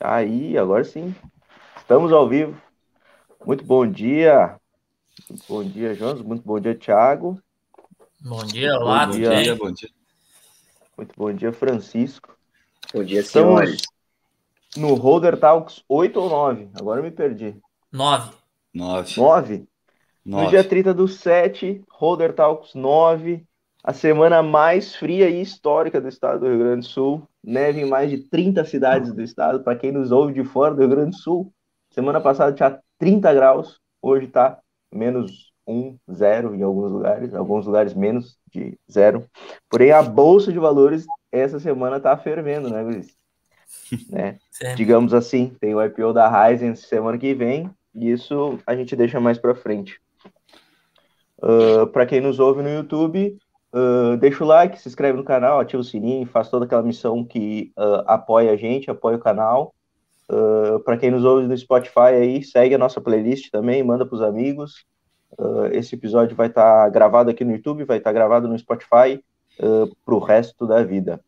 Aí, agora sim. Estamos ao vivo. Muito bom dia. Muito bom dia, Jonas. Muito bom dia, Thiago. Bom dia, olá, bom dia. dia. Bom dia. Muito bom dia, Francisco. Bom dia, senhores. No Holder Talks 8 ou 9? Agora eu me perdi. 9. 9. 9? No dia 30 do 7, Holder Talks 9. A semana mais fria e histórica do estado do Rio Grande do Sul. Neve em mais de 30 cidades do estado. Para quem nos ouve de fora do Rio Grande do Sul, semana passada tinha 30 graus, hoje está menos 1, 0 em alguns lugares, alguns lugares menos de zero. Porém, a bolsa de valores essa semana está fervendo, né, Luiz? né? Digamos assim, tem o IPO da Ryzen semana que vem, e isso a gente deixa mais para frente. Uh, para quem nos ouve no YouTube, Uh, deixa o like, se inscreve no canal, ativa o sininho, faz toda aquela missão que uh, apoia a gente, apoia o canal. Uh, para quem nos ouve no Spotify aí, segue a nossa playlist também, manda para os amigos. esse episódio vai estar tá gravado aqui no YouTube, vai estar tá gravado no Spotify para o resto da vida.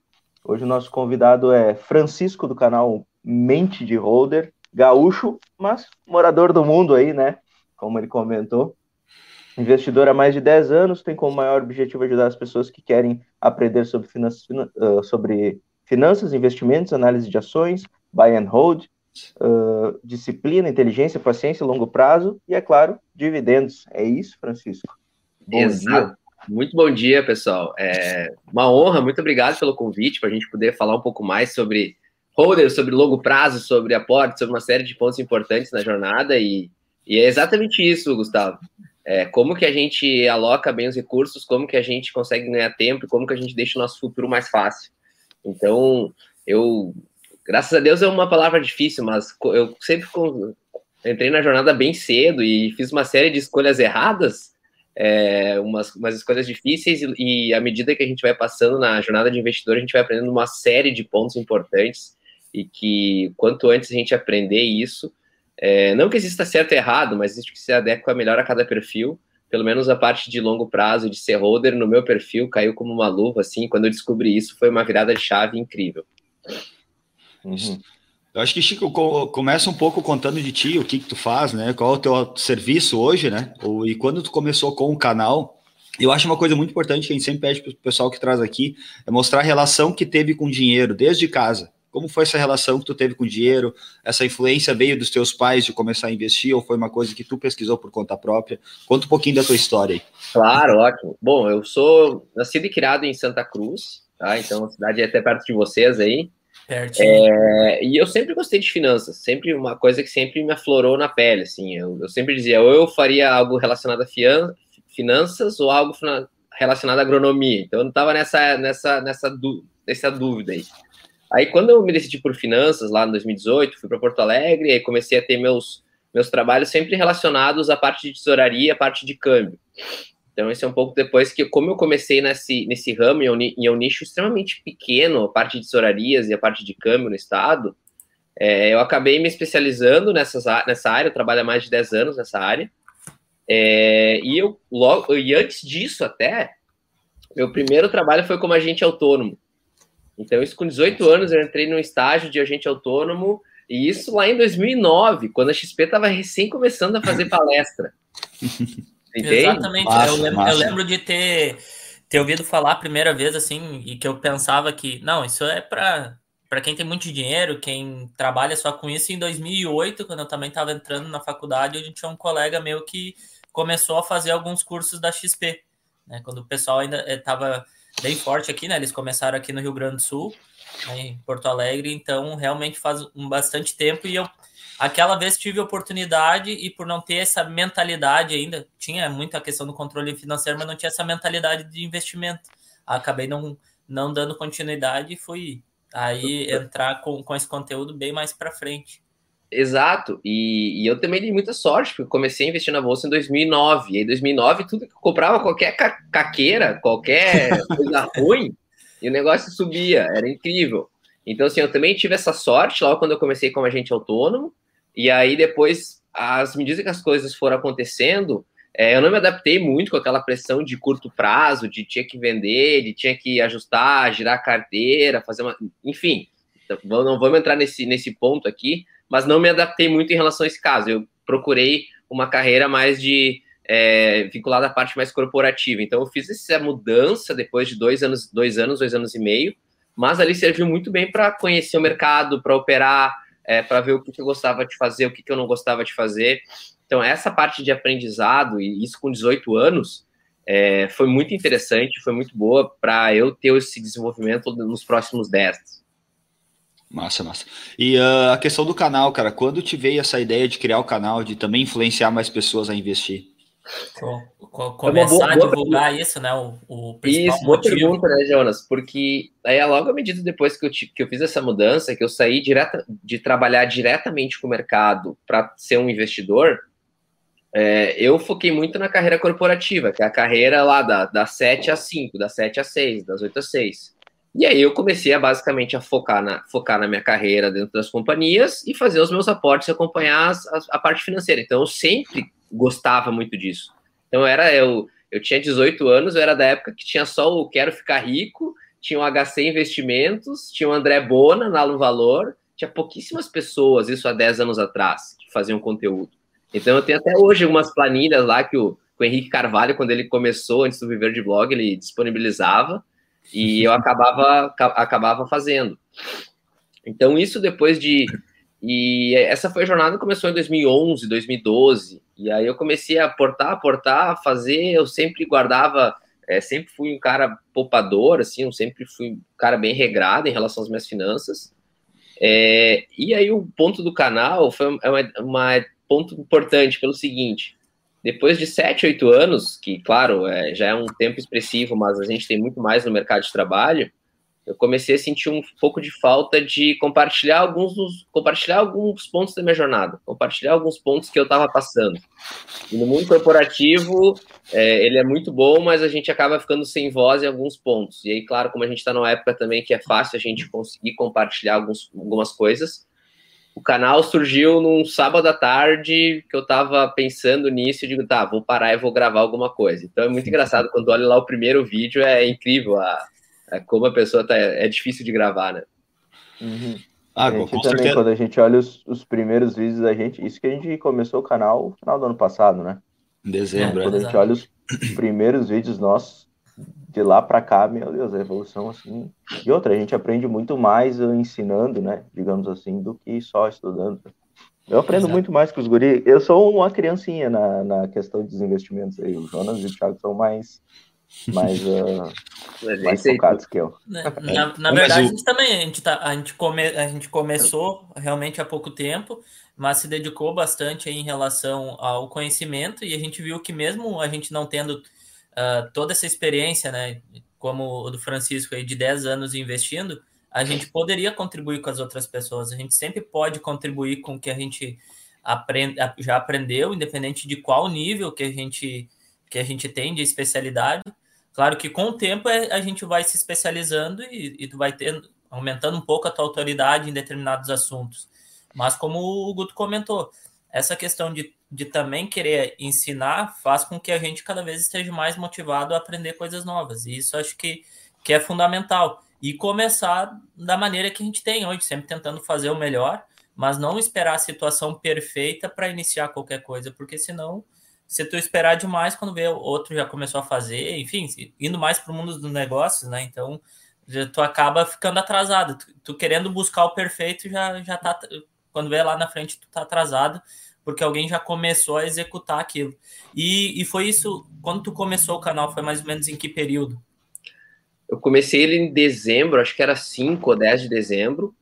Hoje o nosso convidado é Francisco do canal Mente de Holder, gaúcho, mas morador do mundo aí, né? Como ele comentou. Investidor há mais de 10 anos, tem como maior objetivo ajudar as pessoas que querem aprender sobre finanças, sobre finanças investimentos, análise de ações, buy and hold, uh, disciplina, inteligência, paciência, longo prazo e, é claro, dividendos. É isso, Francisco? Bom Exato. dia. Muito bom dia, pessoal. É uma honra, muito obrigado pelo convite para a gente poder falar um pouco mais sobre holder, sobre longo prazo, sobre aporte, sobre uma série de pontos importantes na jornada e, e é exatamente isso, Gustavo. É, como que a gente aloca bem os recursos, como que a gente consegue ganhar tempo, como que a gente deixa o nosso futuro mais fácil. Então, eu, graças a Deus é uma palavra difícil, mas eu sempre entrei na jornada bem cedo e fiz uma série de escolhas erradas, é, umas, umas escolhas difíceis, e, e à medida que a gente vai passando na jornada de investidor, a gente vai aprendendo uma série de pontos importantes, e que quanto antes a gente aprender isso, é, não que exista certo e errado, mas existe que se adequa melhor a cada perfil. Pelo menos a parte de longo prazo de ser holder no meu perfil caiu como uma luva, assim. Quando eu descobri isso, foi uma virada de chave incrível. Uhum. Eu acho que, Chico, começa um pouco contando de ti, o que, que tu faz, né? Qual é o teu serviço hoje, né? E quando tu começou com o canal, eu acho uma coisa muito importante que a gente sempre pede para o pessoal que traz aqui, é mostrar a relação que teve com o dinheiro, desde casa. Como foi essa relação que tu teve com o dinheiro? Essa influência veio dos teus pais de começar a investir ou foi uma coisa que tu pesquisou por conta própria? Conta um pouquinho da tua história aí. Claro, ótimo. Bom, eu sou nascido e criado em Santa Cruz, tá? Então a cidade é até perto de vocês aí. É, e eu sempre gostei de finanças, sempre uma coisa que sempre me aflorou na pele, assim. Eu, eu sempre dizia, ou eu faria algo relacionado a fian, finanças ou algo relacionado à agronomia. Então eu não estava nessa, nessa, nessa, nessa dúvida aí. Aí, quando eu me decidi por finanças, lá em 2018, fui para Porto Alegre, e aí comecei a ter meus, meus trabalhos sempre relacionados à parte de tesouraria, à parte de câmbio. Então, esse é um pouco depois que, como eu comecei nesse, nesse ramo, e é um nicho extremamente pequeno, a parte de tesourarias e a parte de câmbio no estado, é, eu acabei me especializando nessas, nessa área, eu trabalho há mais de 10 anos nessa área, é, e eu logo, e antes disso até, meu primeiro trabalho foi como agente autônomo. Então, isso com 18 anos, eu entrei num estágio de agente autônomo, e isso lá em 2009, quando a XP estava recém começando a fazer palestra. Exatamente, massa, eu, lembro, eu, lembro, de ter, ter ouvido falar a primeira vez, assim, e que eu pensava que, não, isso é para para quem tem muito dinheiro, quem trabalha só com isso, em 2008, quando eu também estava entrando na faculdade, a gente tinha um colega meu que começou a fazer alguns cursos da XP, né, quando o pessoal ainda estava bem forte aqui, né? Eles começaram aqui no Rio Grande do Sul, né, em Porto Alegre, então realmente faz um bastante tempo e eu aquela vez tive oportunidade e por não ter essa mentalidade ainda, tinha muita questão do controle financeiro, mas não tinha essa mentalidade de investimento. Acabei não, não dando continuidade e fui aí entrar com, com esse conteúdo bem mais para frente. Exato, e, e, eu também dei muita sorte, porque comecei a investir na bolsa em 2009, e em 2009 tudo que eu comprava, qualquer ca caqueira, qualquer coisa ruim, e o negócio subia, era incrível. Então, assim, eu também tive essa sorte logo quando eu comecei como agente autônomo, e aí depois, as medidas que as coisas foram acontecendo, é, eu não me adaptei muito com aquela pressão de curto prazo, de tinha que vender, de tinha que ajustar, girar carteira, fazer uma. Enfim, Então, não vamos entrar nesse, nesse ponto aqui, mas não me adaptei muito em relação a esse caso. Eu procurei uma carreira mais de é, vinculada à parte mais corporativa. Então eu fiz essa mudança depois de dois anos, dois anos, dois anos e meio, mas ali serviu muito bem para conhecer o mercado, para operar, é, para ver o que, eu gostava de fazer, o que, que eu não gostava de fazer. Então essa parte de aprendizado e isso com 18 anos é, foi muito interessante, foi muito boa para eu ter esse desenvolvimento nos próximos 10. Massa, massa. E uh, a questão do canal, cara, quando te veio essa ideia de criar o canal, de também influenciar mais pessoas a investir? Começar boa, a divulgar pergunta. isso, né? O, o principal isso, boa motivo. pergunta, né, Jonas? Porque aí, logo à medida depois que eu, que eu fiz essa mudança, que eu saí direta, de trabalhar diretamente com o mercado para ser um investidor, é, eu foquei muito na carreira corporativa, que é a carreira lá da, das 7 a 5, das 7 a 6, das 8 a 6. E aí eu comecei a basicamente a focar na, focar na minha carreira dentro das companhias e fazer os meus aportes e acompanhar as, a, a parte financeira. Então eu sempre gostava muito disso. Então era eu, eu tinha 18 anos, eu era da época que tinha só o Quero Ficar Rico, tinha o HC Investimentos, tinha o André Bona na No Valor, tinha pouquíssimas pessoas, isso há 10 anos atrás, que faziam conteúdo. Então eu tenho até hoje algumas planilhas lá que o, que o Henrique Carvalho, quando ele começou, antes do Viver de Blog, ele disponibilizava e eu acabava, acabava fazendo. Então, isso depois de. E essa foi a jornada que começou em 2011, 2012. E aí eu comecei a aportar, aportar, fazer. Eu sempre guardava, é, sempre fui um cara poupador, assim, eu sempre fui um cara bem regrado em relação às minhas finanças. É, e aí o ponto do canal foi é uma, uma ponto importante pelo seguinte: depois de 7, 8 anos, que, claro, é, já é um tempo expressivo, mas a gente tem muito mais no mercado de trabalho, eu comecei a sentir um pouco de falta de compartilhar alguns dos, compartilhar alguns pontos da minha jornada, compartilhar alguns pontos que eu estava passando. E no mundo corporativo, é, ele é muito bom, mas a gente acaba ficando sem voz em alguns pontos. E aí, claro, como a gente está numa época também que é fácil a gente conseguir compartilhar alguns, algumas coisas, o canal surgiu num sábado à tarde que eu tava pensando nisso e digo, tá, vou parar e vou gravar alguma coisa. Então é muito engraçado quando olha lá o primeiro vídeo, é incrível a, a como a pessoa tá. É difícil de gravar, né? Uhum. Ah, a gente com também, certeza. quando a gente olha os, os, primeiros vídeos da gente, isso que a gente começou o canal no final do ano passado, né? Em dezembro, é, Quando a gente olha os primeiros vídeos nossos, de lá para cá, meu Deus, a evolução assim. E outra, a gente aprende muito mais ensinando, né? Digamos assim, do que só estudando. Eu aprendo Exato. muito mais com os guri. Eu sou uma criancinha na, na questão dos investimentos aí. O Jonas e o Thiago são mais mais, uh, mais focados que eu. Na, na, na verdade, a gente também, a gente, tá, a, gente come, a gente começou realmente há pouco tempo, mas se dedicou bastante em relação ao conhecimento e a gente viu que mesmo a gente não tendo uh, toda essa experiência, né, como o do Francisco aí, de 10 anos investindo, a gente poderia contribuir com as outras pessoas. A gente sempre pode contribuir com o que a gente aprende, já aprendeu, independente de qual nível que a gente, que a gente tem de especialidade. Claro que com o tempo é, a gente vai se especializando e, e tu vai ter, aumentando um pouco a tua autoridade em determinados assuntos. Mas como o Guto comentou, essa questão de, de também querer ensinar faz com que a gente cada vez esteja mais motivado a aprender coisas novas. E isso acho que, que é fundamental. E começar da maneira que a gente tem hoje, sempre tentando fazer o melhor, mas não esperar a situação perfeita para iniciar qualquer coisa, porque senão, se tu esperar demais, quando vê outro já começou a fazer, enfim, indo mais para o mundo dos negócios, né? Então, tu acaba ficando atrasado. Tu, tu, querendo buscar o perfeito, já, já tá quando vê lá na frente, tu tá atrasado, porque alguém já começou a executar aquilo. E, e foi isso, quando tu começou o canal, foi mais ou menos em que período? Eu comecei ele em dezembro, acho que era 5 ou 10 de dezembro.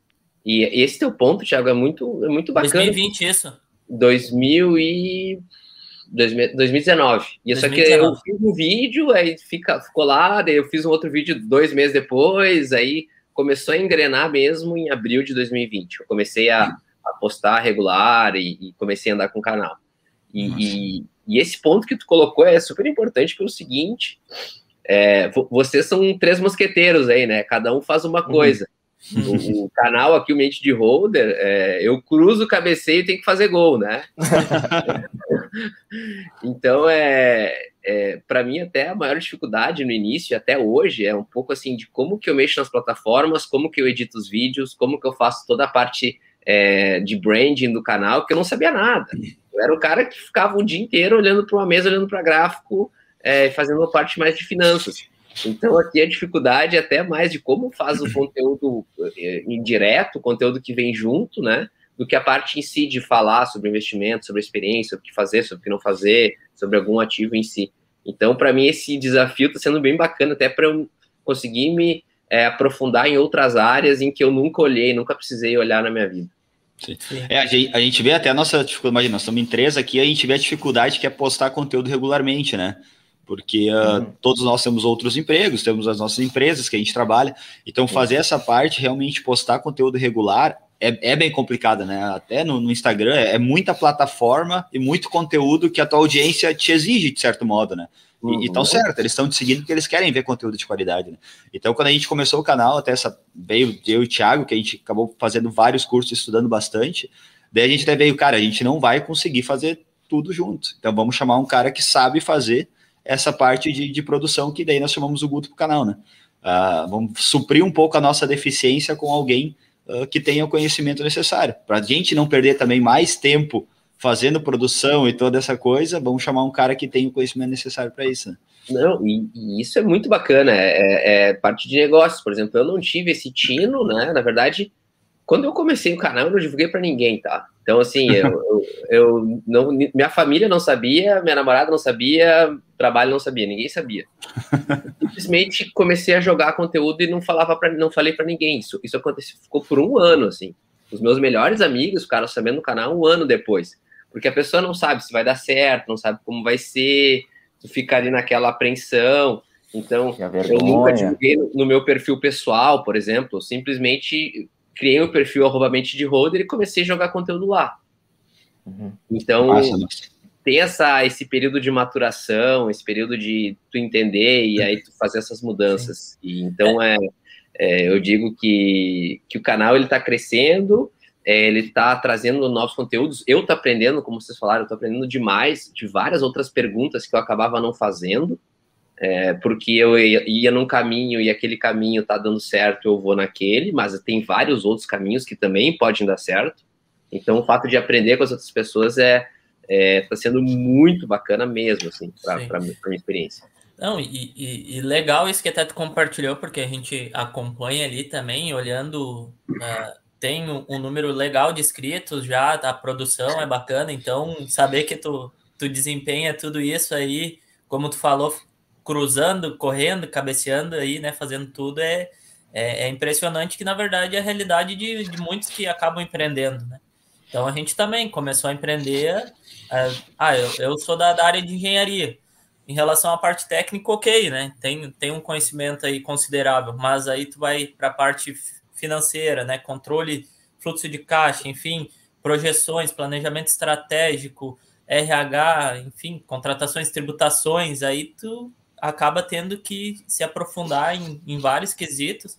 E esse teu ponto, Thiago, é muito, é muito bacana. 2020, isso. 2000 e... 2019. E 2019. só que eu fiz um vídeo, aí fica, ficou lá, daí eu fiz um outro vídeo dois meses depois, aí começou a engrenar mesmo em abril de 2020. Eu comecei a, a postar regular e, e, comecei a andar com o canal. E, e, e, esse ponto que tu colocou é super importante pelo seguinte: é, vocês são três mosqueteiros aí, né? Cada um faz uma uhum. coisa. Uhum. O, o, canal aqui, o Mente de Holder, é, eu cruzo o cabeceio e tenho que fazer gol, né? então, é, é para mim, até a maior dificuldade no início, até hoje, é um pouco assim de como que eu mexo nas plataformas, como que eu edito os vídeos, como que eu faço toda a parte é, de branding do canal, que eu não sabia nada. Eu era o cara que ficava o dia inteiro olhando para uma mesa, olhando para gráfico, é, fazendo a parte mais de finanças. Então, aqui a dificuldade é até mais de como faz o conteúdo é, indireto, o conteúdo que vem junto, né? Do que a parte em si de falar sobre investimento, sobre experiência, sobre o que fazer, sobre o que não fazer, sobre algum ativo em si. Então, para mim, esse desafio está sendo bem bacana, até para eu conseguir me é, aprofundar em outras áreas em que eu nunca olhei, nunca precisei olhar na minha vida. Sim. É, a gente, a gente vê até a nossa dificuldade, imagina, nós estamos em três aqui, a gente vê a dificuldade que é postar conteúdo regularmente, né? porque uh, uhum. todos nós temos outros empregos, temos as nossas empresas que a gente trabalha, então fazer essa parte, realmente postar conteúdo regular, é, é bem complicado, né? Até no, no Instagram é, é, muita plataforma e muito conteúdo que a tua audiência te exige, de certo modo, né? E estão uhum. certo, eles estão te seguindo porque eles querem ver conteúdo de qualidade, né? Então, quando a gente começou o canal, até essa veio eu e o Thiago, que a gente acabou fazendo vários cursos, estudando bastante, daí a gente até veio, cara, a gente não vai conseguir fazer tudo junto. Então, vamos chamar um cara que sabe fazer essa parte de, de produção que daí nós chamamos o Guto para o canal, né? Uh, vamos suprir um pouco a nossa deficiência com alguém uh, que tenha o conhecimento necessário. Para a gente não perder também mais tempo fazendo produção e toda essa coisa, vamos chamar um cara que tenha o conhecimento necessário para isso. Né? Não, e, e, isso é muito bacana, é, é, é, parte de negócios. Por exemplo, eu não tive esse tino, né? Na verdade, quando eu comecei o canal, eu não divulguei para ninguém, tá? Então, assim, eu, eu, eu, não, minha família não sabia, minha namorada não sabia, trabalho não sabia, ninguém sabia. Simplesmente comecei a jogar conteúdo e não falava para não falei para ninguém. Isso, isso aconteceu, ficou por um ano, assim. Os meus melhores amigos ficaram sabendo do canal um ano depois. Porque a pessoa não sabe se vai dar certo, não sabe como vai ser, tu fica ali naquela apreensão. Então, eu nunca divulguei no, no meu perfil pessoal, por exemplo, simplesmente criei o perfil arroba de holder e comecei a jogar conteúdo lá. Uhum. Então, nossa, nossa. tem essa, esse período de maturação, esse período de tu entender e aí tu fazer essas mudanças. E, então, é, é, eu digo que, que o canal ele está crescendo, é, ele está trazendo novos conteúdos. Eu estou aprendendo, como vocês falaram, eu estou aprendendo demais de várias outras perguntas que eu acabava não fazendo é, porque eu ia, ia num caminho e aquele caminho tá dando certo, eu vou naquele, mas tem vários outros caminhos que também podem dar certo. Então, o fato de aprender com as outras pessoas é, é tá sendo muito bacana mesmo, assim, para minha experiência. Não, e, e, e, legal isso que até tu compartilhou, porque a gente acompanha ali também, olhando, uh, tem um, número legal de inscritos já, a produção é bacana, então saber que tu, tu desempenha tudo isso aí, como tu falou, cruzando, correndo, cabeceando aí, né, fazendo tudo, é, é, é impressionante que, na verdade, é a realidade de, de, muitos que acabam empreendendo, né? Então, a gente também começou a empreender. É, ah, eu, eu sou da, da, área de engenharia. Em relação à parte técnica, ok, né? Tem, tem um conhecimento aí considerável, mas aí tu vai para a parte financeira, né? Controle, fluxo de caixa, enfim, projeções, planejamento estratégico, RH, enfim, contratações, tributações, aí tu acaba tendo que se aprofundar em, em vários quesitos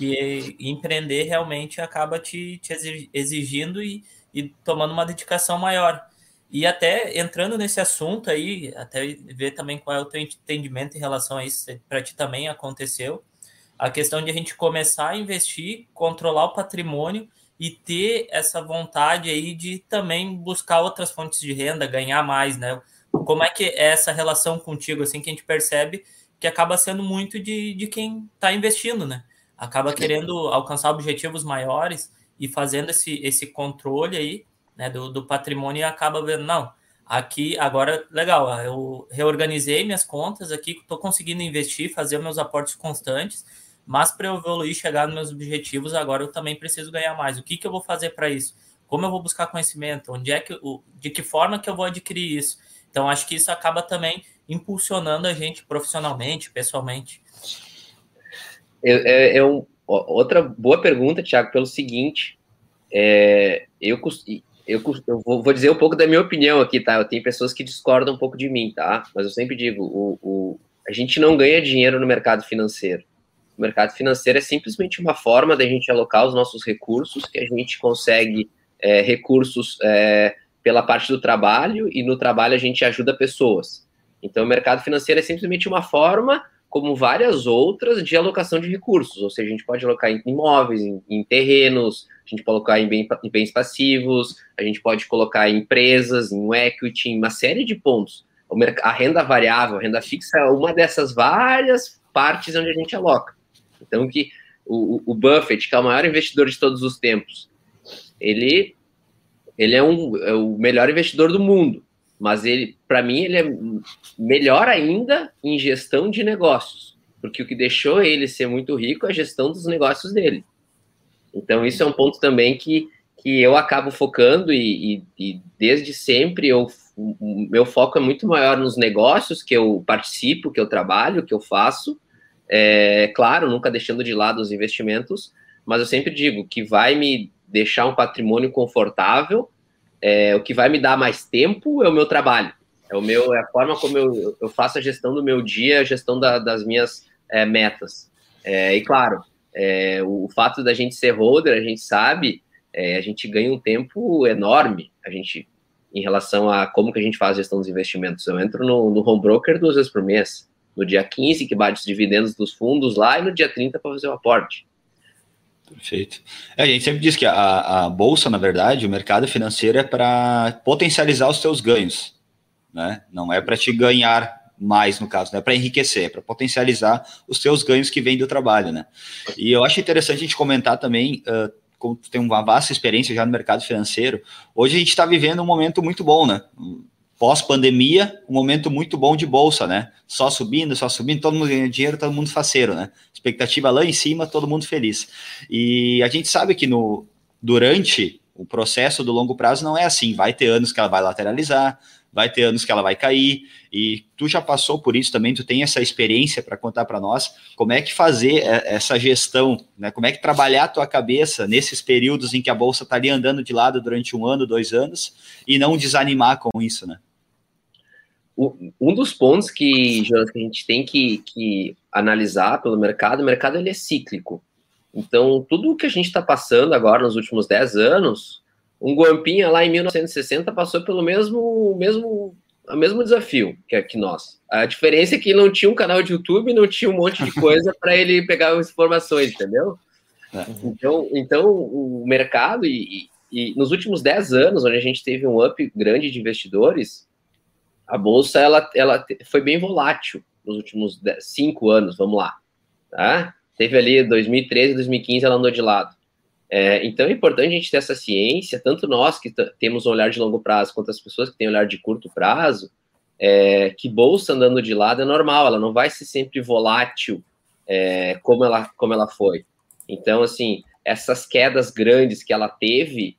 e, empreender realmente acaba te, te exigindo e, e, tomando uma dedicação maior. E até entrando nesse assunto aí, até ver também qual é o teu entendimento em relação a isso, para ti também aconteceu, a questão de a gente começar a investir, controlar o patrimônio e ter essa vontade aí de também buscar outras fontes de renda, ganhar mais, né? como é que é essa relação contigo, assim, que a gente percebe que acaba sendo muito de, de quem está investindo, né? Acaba querendo alcançar objetivos maiores e fazendo esse, esse controle aí, né, do, do patrimônio e acaba vendo, não, aqui agora, legal, eu reorganizei minhas contas aqui, estou conseguindo investir, fazer meus aportes constantes, mas para eu evoluir, chegar nos meus objetivos, agora eu também preciso ganhar mais. O que, que eu vou fazer para isso? Como eu vou buscar conhecimento? Onde é que, de que forma que eu vou adquirir isso? Então, acho que isso acaba também impulsionando a gente profissionalmente, pessoalmente. É, é, é um, outra boa pergunta, Tiago, pelo seguinte, é, eu, eu, eu vou, vou, dizer um pouco da minha opinião aqui, tá? Eu tenho pessoas que discordam um pouco de mim, tá? Mas eu sempre digo, o, o, a gente não ganha dinheiro no mercado financeiro. O mercado financeiro é simplesmente uma forma da gente alocar os nossos recursos, que a gente consegue é, recursos é, pela parte do trabalho, e no trabalho a gente ajuda pessoas. Então, o mercado financeiro é simplesmente uma forma, como várias outras, de alocação de recursos. Ou seja, a gente pode alocar em imóveis, em, em terrenos, a gente pode colocar em, bem, em bens passivos, a gente pode colocar em empresas, em equity, em uma série de pontos. A renda variável, a renda fixa é uma dessas várias partes onde a gente aloca. Então, que o, o Buffett, que é o maior investidor de todos os tempos, ele, ele é, um, é o melhor investidor do mundo, mas ele, para mim, ele é melhor ainda em gestão de negócios, porque o que deixou ele ser muito rico é a gestão dos negócios dele. Então, isso é um ponto também que, que eu acabo focando e, e, e desde sempre eu, o meu foco é muito maior nos negócios que eu participo, que eu trabalho, que eu faço, é, claro, nunca deixando de lado os investimentos, mas eu sempre digo que vai me deixar um patrimônio confortável, é, o que vai me dar mais tempo é o meu trabalho, é o meu, é a forma como eu, eu faço a gestão do meu dia, a gestão da, das minhas é, metas. É, e claro, é, o, o, fato da gente ser holder, a gente sabe, é, a gente ganha um tempo enorme, a gente em relação a como que a gente faz a gestão dos investimentos. Eu entro no, no home broker duas vezes por mês no dia 15, que bate os dividendos dos fundos lá, e no dia 30 para fazer o aporte. Perfeito. É, a gente sempre diz que a, a bolsa, na verdade, o mercado financeiro é para potencializar os seus ganhos, né? Não é para te ganhar mais, no caso, não é para enriquecer, é para potencializar os seus ganhos que vêm do trabalho, né? E eu acho interessante a gente comentar também, uh, como tu tem uma vasta experiência já no mercado financeiro, hoje a gente está vivendo um momento muito bom, né? Pós-pandemia, um momento muito bom de bolsa, né? Só subindo, só subindo, todo mundo ganhando dinheiro, todo mundo faceiro, né? Expectativa lá em cima, todo mundo feliz. E a gente sabe que no durante o processo do longo prazo não é assim, vai ter anos que ela vai lateralizar, vai ter anos que ela vai cair, e tu já passou por isso também, tu tem essa experiência para contar para nós, como é que fazer essa gestão, né? Como é que trabalhar a tua cabeça nesses períodos em que a bolsa está ali andando de lado durante um ano, dois anos, e não desanimar com isso, né? Um dos pontos que, Jonas, que a gente tem que, que analisar pelo mercado, o mercado ele é cíclico. Então, tudo o que a gente está passando agora nos últimos 10 anos, um Guampinha lá em 1960 passou pelo mesmo, mesmo, mesmo desafio que, que nós. A diferença é que não tinha um canal de YouTube, não tinha um monte de coisa para ele pegar as informações, entendeu? É. Então, então o mercado, e, e, e nos últimos 10 anos, onde a gente teve um up grande de investidores, a bolsa ela, ela foi bem volátil nos últimos cinco anos, vamos lá. Tá? Teve ali 2013, 2015, ela andou de lado. É, então é importante a gente ter essa ciência, tanto nós que temos um olhar de longo prazo, quanto as pessoas que têm um olhar de curto prazo, é, que bolsa andando de lado é normal, ela não vai ser sempre volátil é, como, ela, como ela foi. Então, assim, essas quedas grandes que ela teve,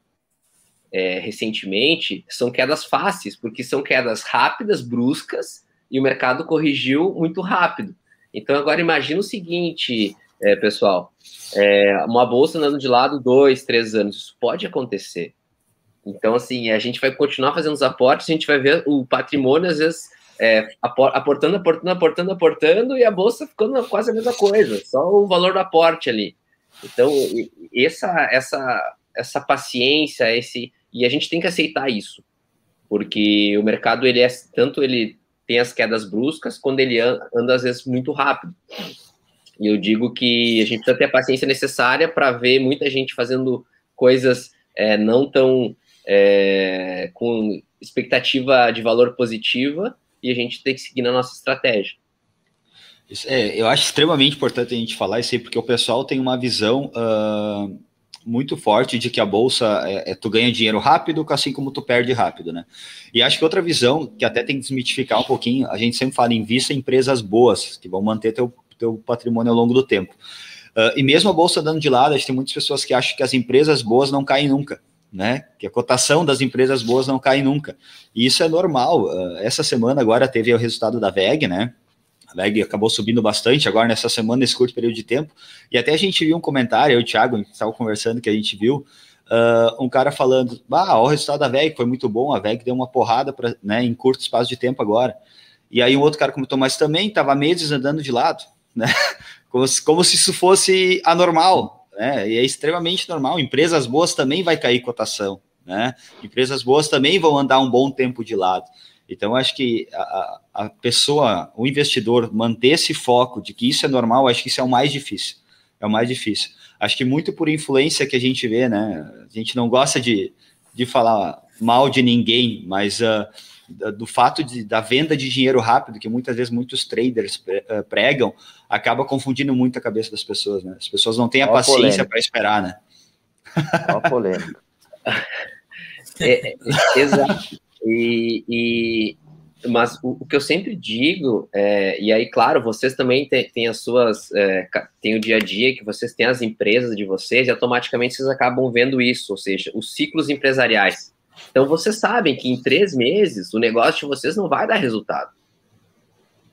é, recentemente são quedas fáceis, porque são quedas rápidas, bruscas, e o mercado corrigiu muito rápido. Então, agora imagina o seguinte, é, pessoal: é, uma bolsa andando de lado dois, três anos, isso pode acontecer. Então, assim, a gente vai continuar fazendo os aportes, a gente vai ver o patrimônio, às vezes, é, aportando, aportando, aportando, aportando, e a bolsa ficando quase a mesma coisa, só o valor do aporte ali. Então, essa, essa, essa paciência, esse, e a gente tem que aceitar isso, porque o mercado ele é tanto ele tem as quedas bruscas, quando ele anda às vezes muito rápido. E eu digo que a gente precisa ter a paciência necessária para ver muita gente fazendo coisas é, não tão é, com expectativa de valor positiva e a gente tem que seguir na nossa estratégia. É, eu acho extremamente importante a gente falar isso aí, porque o pessoal tem uma visão uh, muito forte de que a bolsa é, é, tu ganha dinheiro rápido, assim como tu perde rápido, né? E acho que outra visão que até tem que desmitificar um pouquinho, a gente sempre fala em em empresas boas que vão manter teu, teu patrimônio ao longo do tempo. Uh, e mesmo a bolsa dando de lado, a gente tem muitas pessoas que acham que as empresas boas não caem nunca, né? Que a cotação das empresas boas não cai nunca. E isso é normal. Uh, essa semana agora teve o resultado da VEG, né? A VEG acabou subindo bastante agora nessa semana, nesse curto período de tempo. E até a gente viu um comentário, eu e o Thiago estava conversando, que a gente viu, uh, um cara falando: ah, o resultado da VEG foi muito bom, a VEG deu uma porrada pra, né, em curto espaço de tempo agora. E aí um outro cara comentou, mas também estava meses andando de lado, né? como se, como se isso fosse anormal, né? E é extremamente normal. Empresas boas também vai cair cotação, né? Empresas boas também vão andar um bom tempo de lado. Então, acho que a, a pessoa, o investidor, manter esse foco de que isso é normal, acho que isso é o mais difícil. É o mais difícil. Acho que muito por influência que a gente vê, né? A gente não gosta de, de falar mal de ninguém, mas uh, do fato de, da venda de dinheiro rápido, que muitas vezes muitos traders ah, pregam, acaba confundindo muito a cabeça das pessoas, né? As pessoas não têm a paciência para esperar, né? Ó polêmica. é, é, exato. E, e mas o, o, que eu sempre digo, é, e aí, claro, vocês também têm, têm as suas, é, tem o dia a dia que vocês têm as empresas de vocês e automaticamente vocês acabam vendo isso, ou seja, os ciclos empresariais. Então, vocês sabem que em três meses o negócio de vocês não vai dar resultado.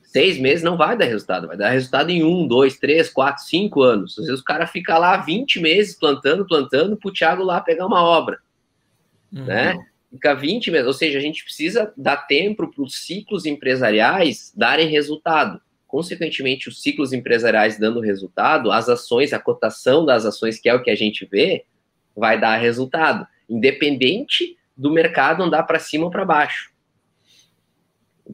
Seis meses não vai dar resultado, vai dar resultado em um, dois, três, quatro, cinco anos. Às vezes o cara fica lá 20 meses plantando, plantando, para o Thiago lá pegar uma obra. Uhum. Né? Fica 20 meses, ou seja, a gente precisa dar tempo para os ciclos empresariais darem resultado. Consequentemente, os ciclos empresariais dando resultado, as ações, a cotação das ações, que é o que a gente vê, vai dar resultado, independente do mercado andar para cima ou para baixo.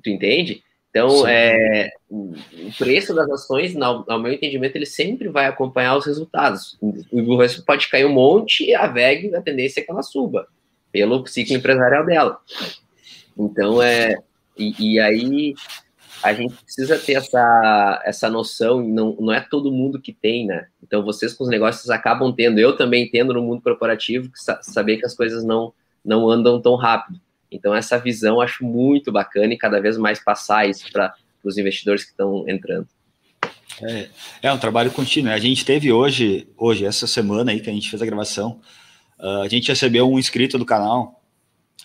Tu entende? Então, é, o preço das ações, no, ao meu entendimento, ele sempre vai acompanhar os resultados. O Ibovespa pode cair um monte e a VEG, a tendência é que ela suba pelo ciclo empresarial dela. Então, é. E, e, aí a gente precisa ter essa, essa noção, não, não é todo mundo que tem, né? Então, vocês com os negócios acabam tendo, eu também tendo no mundo corporativo, que saber que as coisas não, não andam tão rápido. Então, essa visão eu acho muito bacana e cada vez mais passar isso para os investidores que estão entrando. É, é um trabalho contínuo. A gente teve hoje, hoje, essa semana aí que a gente fez a gravação, Uh, a gente recebeu um inscrito do canal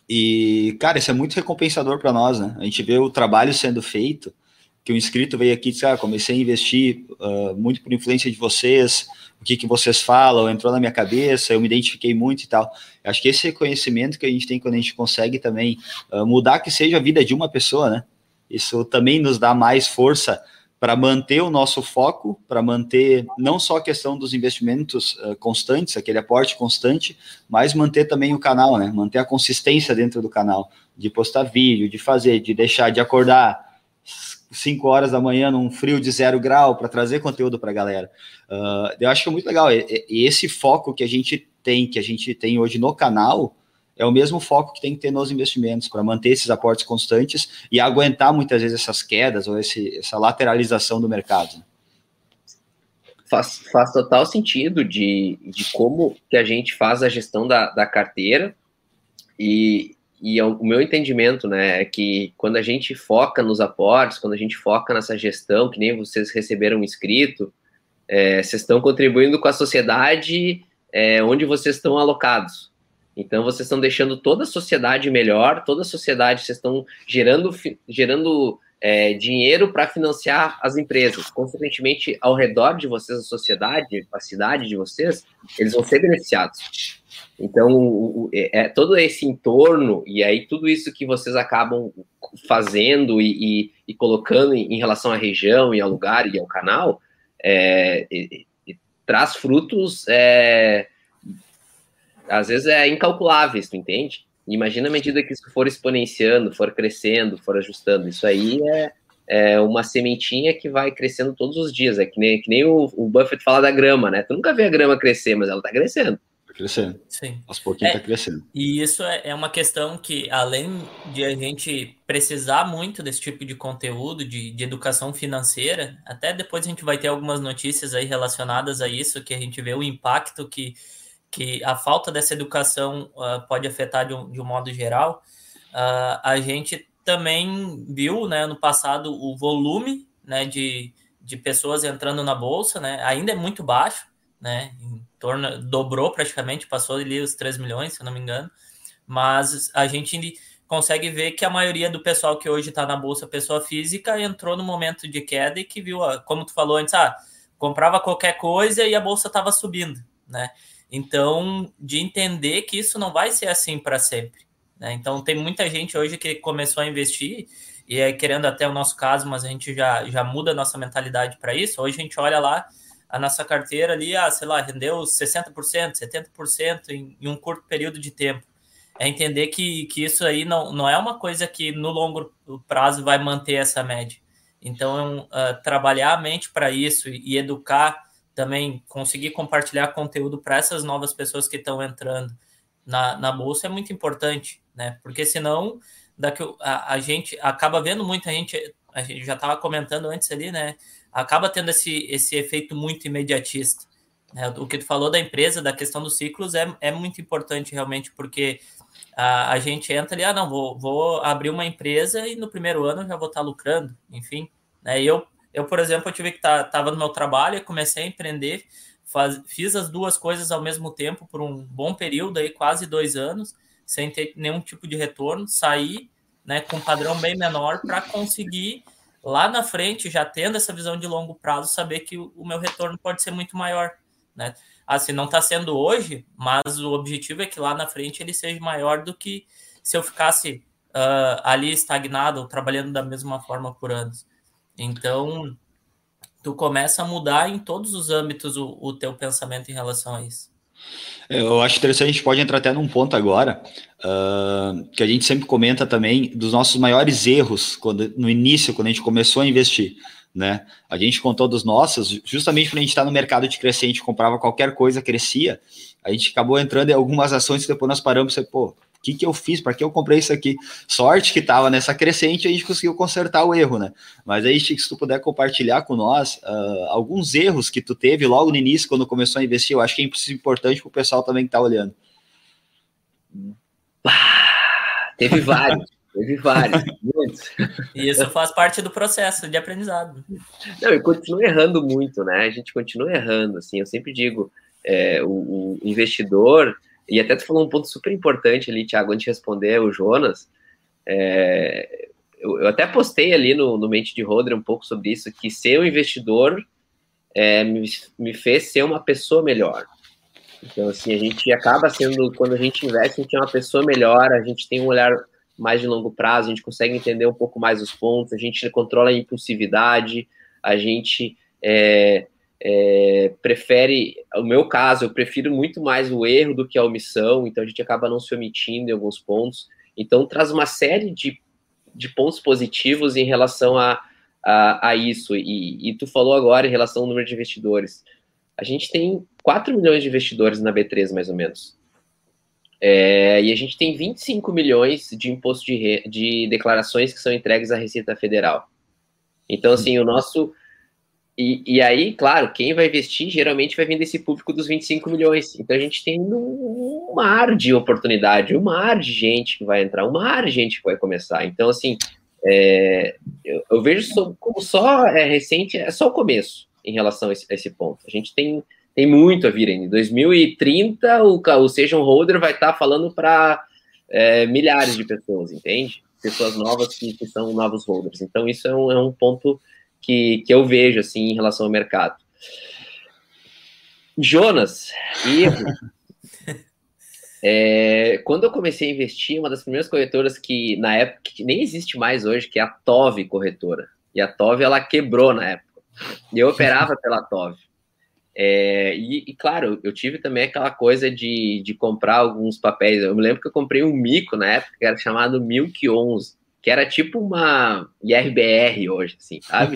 e, cara, isso é muito recompensador para nós, né? A gente vê o trabalho sendo feito, que o inscrito veio aqui e disse, ah, comecei a investir uh, muito por influência de vocês, o que, que vocês falam, entrou na minha cabeça, eu me identifiquei muito e tal. Acho que esse reconhecimento que a gente tem quando a gente consegue também uh, mudar que seja a vida de uma pessoa, né? Isso também nos dá mais força para manter o nosso foco, para manter não só a questão dos investimentos uh, constantes, aquele aporte constante, mas manter também o canal, né? Manter a consistência dentro do canal, de postar vídeo, de fazer, de deixar de acordar 5 horas da manhã num frio de zero grau para trazer conteúdo para a galera. Uh, eu acho que é muito legal. E, e esse foco que a gente tem, que a gente tem hoje no canal, é o mesmo foco que tem que ter nos investimentos para manter esses aportes constantes e aguentar muitas vezes essas quedas ou esse, essa lateralização do mercado. Faz, faz total sentido de, de como que a gente faz a gestão da, da carteira e, e o meu entendimento, né, é que quando a gente foca nos aportes, quando a gente foca nessa gestão, que nem vocês receberam inscrito, é, vocês estão contribuindo com a sociedade é, onde vocês estão alocados. Então vocês estão deixando toda a sociedade melhor, toda a sociedade, vocês estão gerando, gerando é, dinheiro para financiar as empresas. Consequentemente, ao redor de vocês, a sociedade, a cidade de vocês, eles vão ser beneficiados. Então, o, é, é, todo esse entorno, e aí tudo isso que vocês acabam fazendo e, e, e colocando em, em, relação à região e ao lugar e ao canal, é, e, traz frutos é, às vezes é incalculável, tu entende? Imagina a medida que isso for exponenciando, for crescendo, for ajustando. Isso aí é, é uma sementinha que vai crescendo todos os dias. É que nem, que nem o, o Buffett fala da grama, né? Tu nunca vê a grama crescer, mas ela tá crescendo. Tá crescendo. Sim. Aos pouquinhos é, tá crescendo. E isso é, é uma questão que, além de a gente precisar muito desse tipo de conteúdo, de, de educação financeira, até depois a gente vai ter algumas notícias aí relacionadas a isso, que a gente vê o impacto que que a falta dessa educação uh, pode afetar de um, de um modo geral, uh, a gente também viu né, no passado o volume né, de, de pessoas entrando na bolsa, né, ainda é muito baixo, né, em torno, dobrou praticamente, passou ali os 3 milhões, se eu não me engano, mas a gente consegue ver que a maioria do pessoal que hoje está na bolsa, pessoa física, entrou no momento de queda e que viu, como tu falou antes, ah, comprava qualquer coisa e a bolsa estava subindo, né? Então, de entender que isso não vai ser assim para sempre, Né? Então, tem muita gente hoje que começou a investir e é querendo até o nosso caso, mas a gente já, já muda a nossa mentalidade para isso. Hoje a gente olha lá a nossa carteira ali, ah, sei lá, rendeu 60%, 70% em, em um curto período de tempo. É entender que, que isso aí não, não é uma coisa que no longo prazo vai manter essa média. Então, uh, trabalhar a mente para isso e, e, educar também, conseguir compartilhar conteúdo para essas novas pessoas que estão entrando na, na bolsa é muito importante, né? Porque senão daqui a, a gente acaba vendo muita gente, a gente já estava comentando antes ali, né? Acaba tendo esse, esse efeito muito imediatista. Né? O que tu falou da empresa, da questão dos ciclos, é, é muito importante realmente, porque a, a gente entra ali, ah, não, vou, vou abrir uma empresa e no primeiro ano já vou estar lucrando, enfim. Né? Eu, eu, por exemplo, eu tive que estar tá, no meu trabalho e comecei a empreender, faz, fiz as duas coisas ao mesmo tempo por um bom período, aí quase dois anos, sem ter nenhum tipo de retorno, sair né, com um padrão bem menor para conseguir lá na frente, já tendo essa visão de longo prazo, saber que o, o meu retorno pode ser muito maior, né? Assim, não está sendo hoje, mas o objetivo é que lá na frente ele seja maior do que se eu ficasse uh, ali estagnado ou trabalhando da mesma forma por anos. Então, tu começa a mudar em todos os âmbitos o, o teu pensamento em relação a isso. Eu acho interessante, a gente pode entrar até num ponto agora, uh, que a gente sempre comenta também dos nossos maiores erros quando, no início, quando a gente começou a investir. Né? A gente contou dos nossos, justamente quando a gente está no mercado de gente comprava qualquer coisa, crescia, a gente acabou entrando em algumas ações que depois nós paramos e pô, que, que eu fiz? Para que eu comprei isso aqui? Sorte que estava nessa crescente, a gente conseguiu consertar o erro, né? Mas aí, Chico, se tu puder compartilhar com nós uh, alguns erros que tu teve logo no início, quando começou a investir, eu acho que é importante para o pessoal também que está olhando. teve vários. Teve vários, muitos. E isso faz parte do processo de aprendizado. Não, e continua errando muito, né? A gente continua errando, assim, eu sempre digo, é, o, o investidor, e até tu falou um ponto super importante ali, Thiago, antes de responder o Jonas. É, eu, eu, até postei ali no, no Mente de Rodra um pouco sobre isso, que ser um investidor é, me, me fez ser uma pessoa melhor. Então, assim, a gente acaba sendo, quando a gente investe, a gente é uma pessoa melhor, a gente tem um olhar mais de longo prazo, a gente consegue entender um pouco mais os pontos, a gente controla a impulsividade, a gente é, é, prefere, o meu caso, eu prefiro muito mais o erro do que a omissão, então a gente acaba não se omitindo em alguns pontos. Então traz uma série de, de pontos positivos em relação a, a, a isso. E, e tu falou agora em relação ao número de investidores. A gente tem 4 milhões de investidores na B3, mais ou menos. É, e a gente tem 25 milhões de imposto de, re, de declarações que são entregues à Receita Federal. Então, assim, o nosso e, e aí, claro, quem vai investir geralmente vai vir desse público dos 25 milhões. Então a gente tem um mar de oportunidade, um mar de gente que vai entrar, um mar de gente que vai começar. Então, assim, é, eu, eu, vejo como só é recente, é só o começo em relação a esse, a esse ponto. A gente tem, tem muito a vir ainda. Em 2030, o, o Session Holder vai estar falando para é, milhares de pessoas, entende? Pessoas novas que, que, são novos holders. Então, isso é um, é um ponto que, que eu vejo assim em relação ao mercado. Jonas, erro. é, quando eu comecei a investir, uma das primeiras corretoras que na época que nem existe mais hoje, que é a Tove Corretora. E a Tove ela quebrou na época. E eu operava pela Tove. É, e, e, claro, eu tive também aquela coisa de, de comprar alguns papéis. Eu me lembro que eu comprei um mico na época que era chamado Milk 11 que era tipo uma IRBR hoje, assim, sabe?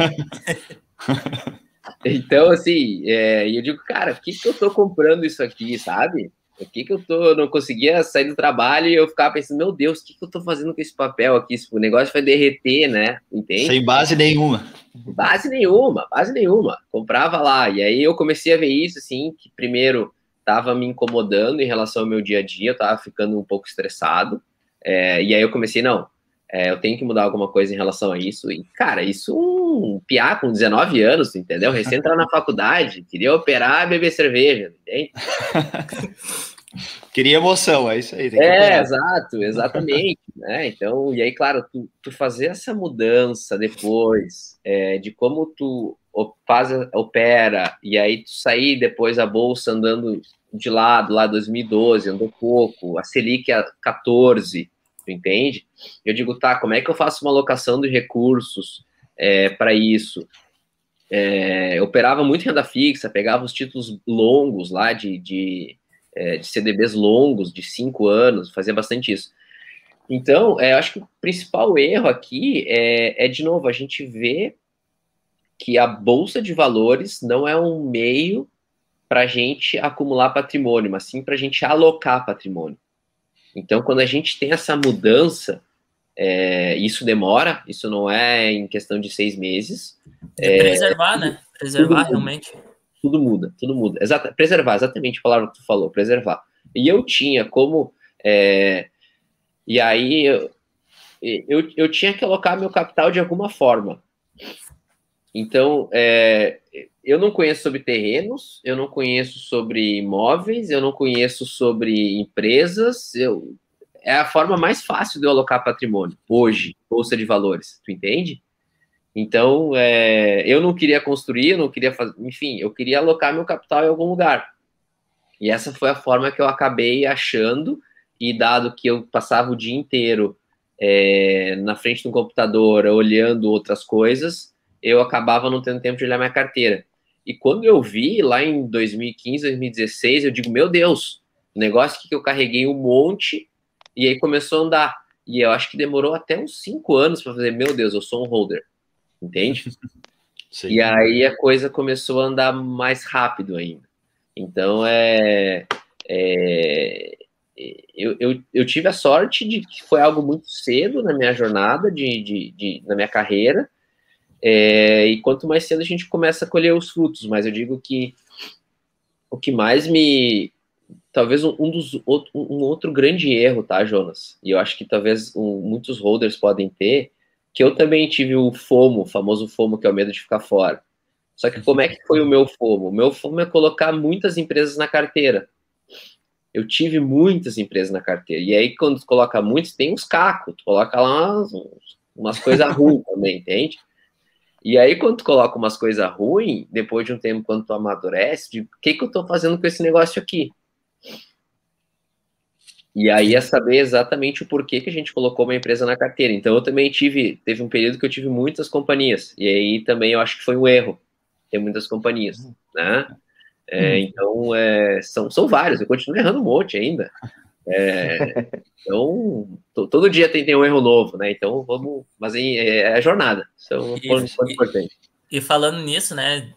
então, assim, é, eu digo, cara, por que, que eu tô comprando isso aqui, sabe? Por que, que eu tô, não conseguia sair do trabalho e eu ficava pensando, meu Deus, o que, que eu tô fazendo com esse papel aqui? O negócio vai derreter, né? Entende? Sem base nenhuma. Base nenhuma, base nenhuma. Comprava lá. E aí eu comecei a ver isso, assim, que primeiro tava me incomodando em relação ao meu dia a dia, eu tava ficando um pouco estressado. É, e aí eu comecei, não, é, eu tenho que mudar alguma coisa em relação a isso. E, cara, isso um piá com 19 anos, entendeu? Recém entrar na faculdade, queria operar beber cerveja, entende? Queria emoção, é isso aí. é, exato, exatamente. né? Então, e aí, claro, tu, tu fazer essa mudança depois é, de como tu faz, opera, e aí tu sair depois a bolsa andando de lado, lá 2012, andou pouco, a Selic a 14, tu entende? Eu digo, tá, como é que eu faço uma alocação de recursos é, para isso? É, operava muito renda fixa, pegava os títulos longos lá de, de, é, de CDBs longos, de cinco anos, fazia bastante isso. Então, é, acho que o principal erro aqui é, é, de novo, a gente vê que a bolsa de valores não é um meio para a gente acumular patrimônio, mas sim para a gente alocar patrimônio. Então, quando a gente tem essa mudança, é, isso demora, isso não é em questão de seis meses. É, preservar, né? Preservar tudo realmente. Muda, tudo muda, tudo muda. Exata, preservar, exatamente a palavra que tu falou, preservar. E eu tinha como. É, e aí eu, eu, eu tinha que alocar meu capital de alguma forma. Então, é, eu não conheço sobre terrenos, eu não conheço sobre imóveis, eu não conheço sobre empresas. Eu, é a forma mais fácil de eu alocar patrimônio hoje, bolsa de valores, tu entende? Então, é, eu não queria construir, eu não queria fazer, enfim, eu queria alocar meu capital em algum lugar. E essa foi a forma que eu acabei achando, e dado que eu passava o dia inteiro é, na frente do computador olhando outras coisas, eu acabava não tendo tempo de olhar minha carteira. E quando eu vi lá em 2015, 2016, eu digo, meu Deus, o negócio que eu carreguei um monte e aí começou a andar. E eu acho que demorou até uns cinco anos para fazer, meu Deus, eu sou um holder. Entende? Sim. E aí a coisa começou a andar mais rápido ainda. Então é. é eu, eu, eu, tive a sorte de que foi algo muito cedo na minha jornada, de, de, de na minha carreira, é, e quanto mais cedo a gente começa a colher os frutos, mas eu digo que o que mais me. Talvez um, um dos, um outro grande erro, tá, Jonas? E eu acho que talvez um, muitos holders podem ter, que eu também tive o FOMO, o famoso FOMO, que é o medo de ficar fora. Só que como é que foi o meu FOMO? O meu FOMO é colocar muitas empresas na carteira. Eu tive muitas empresas na carteira. E aí, quando tu coloca muitos, tem uns cacos. Tu coloca lá umas, umas coisas ruins também, entende? E aí, quando tu coloca umas coisas ruins, depois de um tempo, quando tu amadurece, de o que, que eu tô fazendo com esse negócio aqui? E aí é saber exatamente o porquê que a gente colocou uma empresa na carteira. Então eu também tive, teve um período que eu tive muitas companhias. E aí também eu acho que foi um erro ter muitas companhias, né? É, uhum. então é, são, são vários, eu continuo errando um monte ainda. É, então, todo dia tem, tem um erro novo, né? Então, vamos. Mas é, é a jornada. Isso é um ponto importante. E falando nisso, né,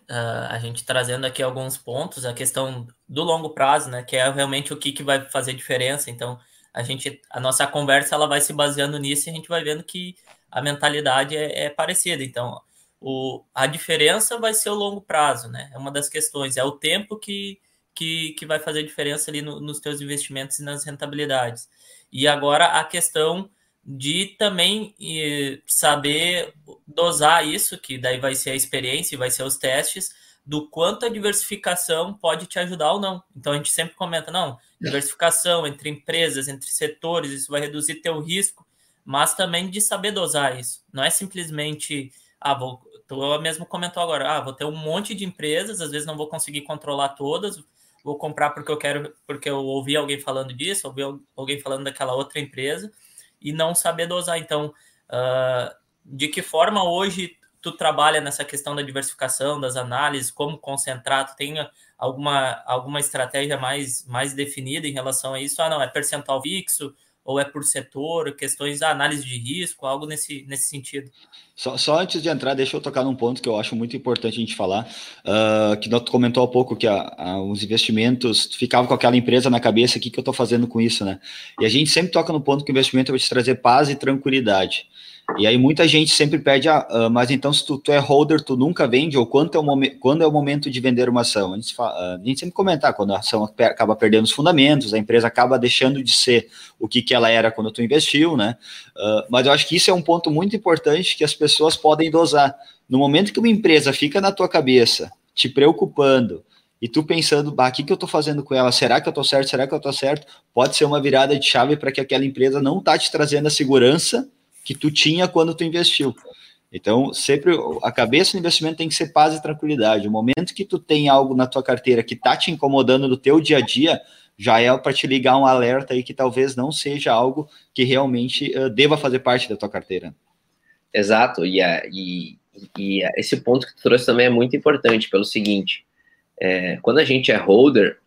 a gente trazendo aqui alguns pontos, a questão do longo prazo, né, que é realmente o que, que vai fazer diferença. Então, a gente, a nossa conversa, ela vai se baseando nisso e a gente vai vendo que a mentalidade é, é parecida. Então, o, a diferença vai ser o longo prazo, né? É uma das questões, é o tempo que, que, que vai fazer diferença ali no, nos teus investimentos e nas rentabilidades. E agora a questão de também saber dosar isso, que daí vai ser a experiência e vai ser os testes, do quanto a diversificação pode te ajudar ou não. Então a gente sempre comenta, não, diversificação entre empresas, entre setores, isso vai reduzir teu risco, mas também de saber dosar isso. Não é simplesmente, ah, vou, tu mesmo comentou agora, ah, vou ter um monte de empresas, às vezes não vou conseguir controlar todas, vou comprar porque eu quero, porque eu ouvi alguém falando disso, ouvi alguém falando daquela outra empresa, e não saber dosar. Então, uh, de que forma hoje tu trabalha nessa questão da diversificação, das análises, como concentrar, tu tem alguma, alguma estratégia mais, mais definida em relação a isso? Ah, não, é percentual fixo, ou é por setor, questões da análise de risco, algo nesse, nesse sentido. Só, só antes de entrar, deixa eu tocar num ponto que eu acho muito importante a gente falar, uh, que tu comentou há pouco que a, a, os investimentos, ficava com aquela empresa na cabeça, o que, que eu estou fazendo com isso, né? E a gente sempre toca no ponto que o investimento vai te trazer paz e tranquilidade. E aí muita gente sempre pede, ah, ah, mas então se tu, tu, é holder, tu nunca vende, ou quando é o, quando é o momento de vender uma ação? A gente, fala, ah, a gente sempre comenta, ah, quando a ação acaba perdendo os fundamentos, a empresa acaba deixando de ser o que, que ela era quando tu investiu, né? Uh, mas eu acho que isso é um ponto muito importante que as pessoas podem dosar. No momento que uma empresa fica na tua cabeça, te preocupando, e tu pensando, bah, o que, que eu estou fazendo com ela? Será que eu estou certo? Será que eu estou certo? Pode ser uma virada de chave para que aquela empresa não está te trazendo a segurança que tu tinha quando tu investiu. Então, sempre a cabeça do investimento tem que ser paz e tranquilidade. O momento que tu tem algo na tua carteira que tá te incomodando no teu dia a dia, já é para te ligar um alerta aí que talvez não seja algo que realmente uh, deva fazer parte da tua carteira. Exato, e, e, e esse ponto que tu trouxe também é muito importante, pelo seguinte, é, quando a gente é holder,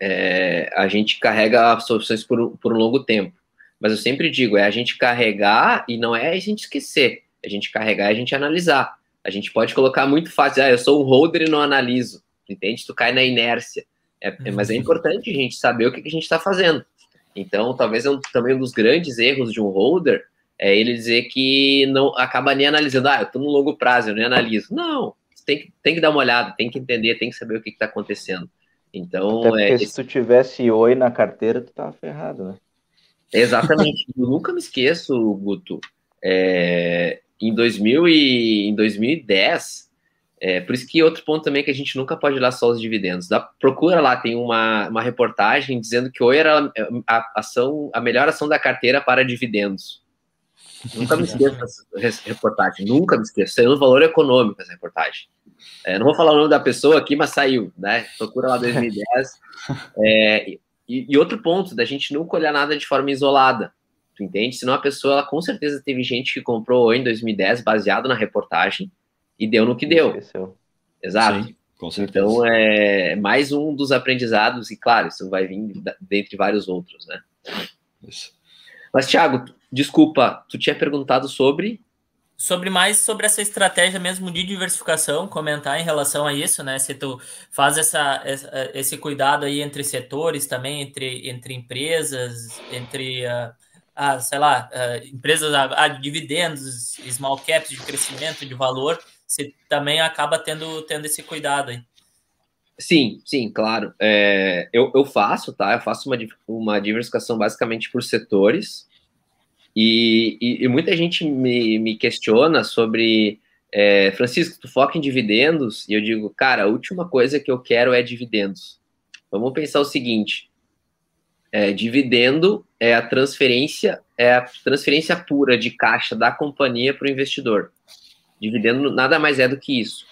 é, a gente carrega as soluções por, por um longo tempo. Mas eu sempre digo, é a gente carregar e não é a gente esquecer. A gente carregar e a gente analisar. A gente pode colocar muito fácil, ah, eu sou um holder e não analiso. Entende? Tu cai na inércia. É, é mas é uhum. importante a gente saber o que, que a gente está fazendo. Então, talvez é um, também um dos grandes erros de um holder é ele dizer que não acaba nem analisando, ah, eu estou no longo prazo, eu nem analiso. Não, tem que, tem que dar uma olhada, tem que entender, tem que saber o que está acontecendo. Então, Até é, se tu tivesse oi na carteira, tu tava ferrado, né? Exatamente. eu nunca me esqueço, Guto. É, em, 2000 e, em 2010, é, por isso que outro ponto também é que a gente nunca pode dar só os dividendos. Da, procura lá, tem uma, uma reportagem dizendo que Oi era a, ação, a melhor ação da carteira para dividendos. Nunca me esqueço dessa reportagem, nunca me esqueço. Saiu no valor econômico essa reportagem. É, não vou falar o nome da pessoa aqui, mas saiu, né? Procura lá 2010. É, e, e, outro ponto, da gente nunca olhar nada de forma isolada, tu entende? Senão a pessoa, ela, com certeza teve gente que comprou em 2010 baseado na reportagem e deu no que deu. Esqueceu. Exato. Sim, com certeza. Então é mais um dos aprendizados, e claro, isso vai vir dentre vários outros, né? Isso. Mas, Thiago, desculpa, tu tinha perguntado sobre sobre mais sobre essa estratégia mesmo de diversificação, comentar em relação a isso, né? Se tu faz essa, esse cuidado aí entre setores também, entre, entre empresas, entre, uh, sei lá, uh, empresas de dividendos, small caps de crescimento, de valor, você também acaba tendo, tendo esse cuidado aí. Sim, sim, claro. É, eu, eu faço, tá? Eu faço uma, uma diversificação basicamente por setores, e, e, e muita gente me, me questiona sobre, é, Francisco, tu foca em dividendos? E eu digo, cara, a última coisa que eu quero é dividendos. Vamos pensar o seguinte: é, dividendo é a transferência, é a transferência pura de caixa da companhia para o investidor. Dividendo nada mais é do que isso.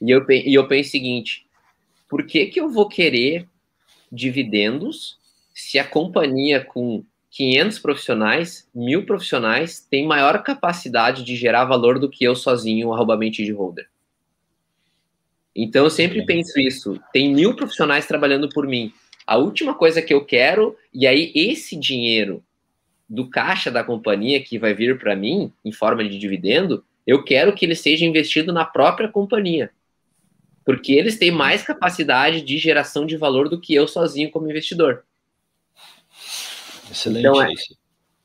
E eu, e eu penso o seguinte: por que, que eu vou querer dividendos se a companhia com 500 profissionais, mil profissionais, têm maior capacidade de gerar valor do que eu sozinho, arrobamente de holder. Então, eu sempre penso isso. Tem mil profissionais trabalhando por mim. A última coisa que eu quero, e aí esse dinheiro do caixa da companhia que vai vir para mim, em forma de dividendo, eu quero que ele seja investido na própria companhia. Porque eles têm mais capacidade de geração de valor do que eu sozinho como investidor. Excelente então, é,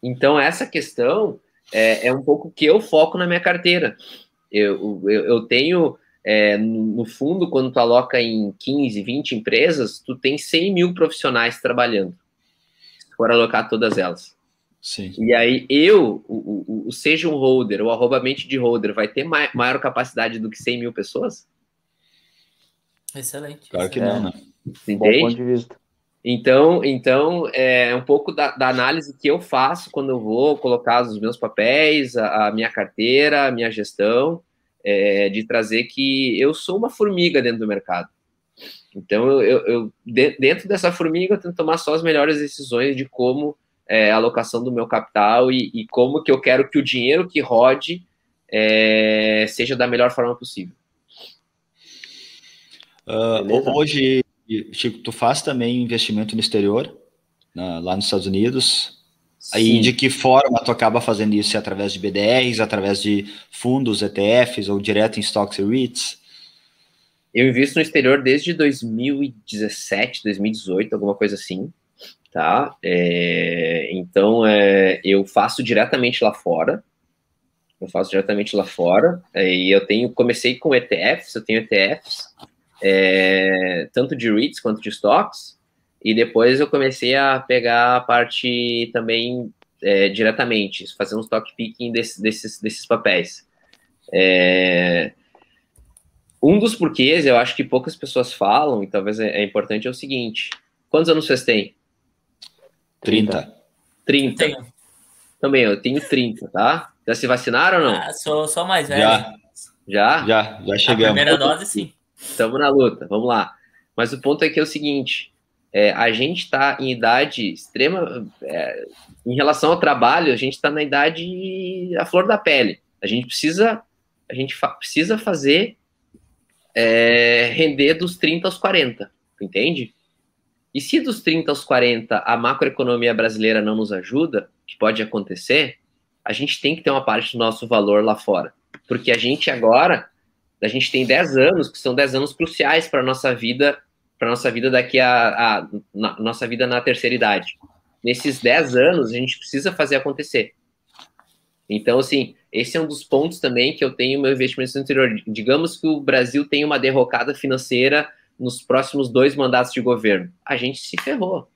então essa questão é, é, um pouco que eu foco na minha carteira. Eu, eu, eu tenho, é, no fundo, quando tu aloca em 15, 20 empresas, tu tem 100 mil profissionais trabalhando, se for alocar todas elas. Sim. E aí eu, o, o, o seja um holder, ou arroba mente de holder, vai ter mai, maior capacidade do que 100 mil pessoas? Excelente. Claro que é. não, né? Entende? Bom ponto de vista. Então, então é um pouco da, da, análise que eu faço quando eu vou colocar os meus papéis, a, a minha carteira, a minha gestão, é, de trazer que eu sou uma formiga dentro do mercado. Então, eu, eu, dentro dessa formiga, eu tento tomar só as melhores decisões de como é, a alocação do meu capital e, e, como que eu quero que o dinheiro que rode é, seja da melhor forma possível. Uh, hoje, Chico, tu faz também investimento no exterior, na, lá nos Estados Unidos. Sim. Aí de que forma tu acaba fazendo isso? É através de BDRs, através de fundos, ETFs ou direto em stocks e REITs? Eu invisto no exterior desde 2017, 2018, alguma coisa assim, tá? É, então, é, eu faço diretamente lá fora, eu faço diretamente lá fora, é, e eu tenho, comecei com ETFs, eu tenho ETFs, é, tanto de REITs quanto de stocks, e depois eu comecei a pegar a parte também é, diretamente, fazer um stock picking desse, desses, desses papéis. É, um dos porquês, eu acho que poucas pessoas falam, e talvez é, é importante, é o seguinte: quantos anos vocês têm? 30. 30. Tenho. Também, eu tenho 30, tá? Já se vacinaram ou não? Ah, sou, sou mais velho. Já. Já? Já, já chegamos. A primeira dose, sim. Estamos na luta, vamos lá. Mas o ponto é que é o seguinte: é, a gente está em idade extrema, é, em relação ao trabalho, a gente está na idade a flor da pele. A gente precisa, a gente fa precisa fazer é, render dos 30 aos 40, entende? E se dos 30 aos 40 a macroeconomia brasileira não nos ajuda, que pode acontecer, a gente tem que ter uma parte do nosso valor lá fora. Porque a gente agora, a gente tem 10 anos, que são 10 anos cruciais para a nossa vida, para nossa vida daqui a, a na, nossa vida na terceira idade. Nesses 10 anos, a gente precisa fazer acontecer. Então, assim, esse é um dos pontos também que eu tenho meu investimento no interior. Digamos que o Brasil tem uma derrocada financeira nos próximos dois mandatos de governo. A gente se ferrou.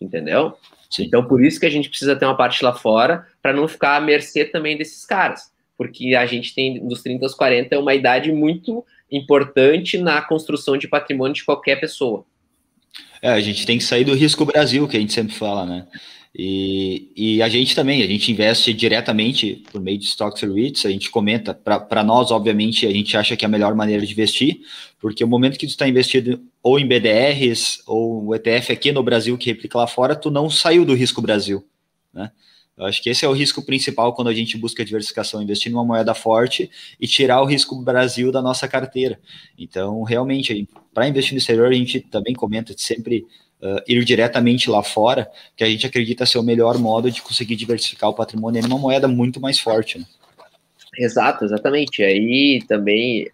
Entendeu? Sim. Então, por isso que a gente precisa ter uma parte lá fora, para não ficar à mercê também desses caras. Porque a gente tem, dos 30 aos 40, é uma idade muito importante na construção de patrimônio de qualquer pessoa. É, a gente tem que sair do risco Brasil, que a gente sempre fala, né? E, e a gente também, a gente investe diretamente por meio de stocks e REITs, a gente comenta, para nós, obviamente, a gente acha que é a melhor maneira de investir, porque o momento que tu está investido ou em BDRs, ou ETF aqui no Brasil que replica lá fora, tu não saiu do risco Brasil, né? Eu acho que esse é o risco principal quando a gente busca diversificação, investir numa moeda forte e tirar o risco Brasil da nossa carteira. Então, realmente, para investir no exterior, a gente também comenta de sempre uh, ir diretamente lá fora, que a gente acredita ser o melhor modo de conseguir diversificar o patrimônio em uma moeda muito mais forte. Né? Exato, exatamente. Aí também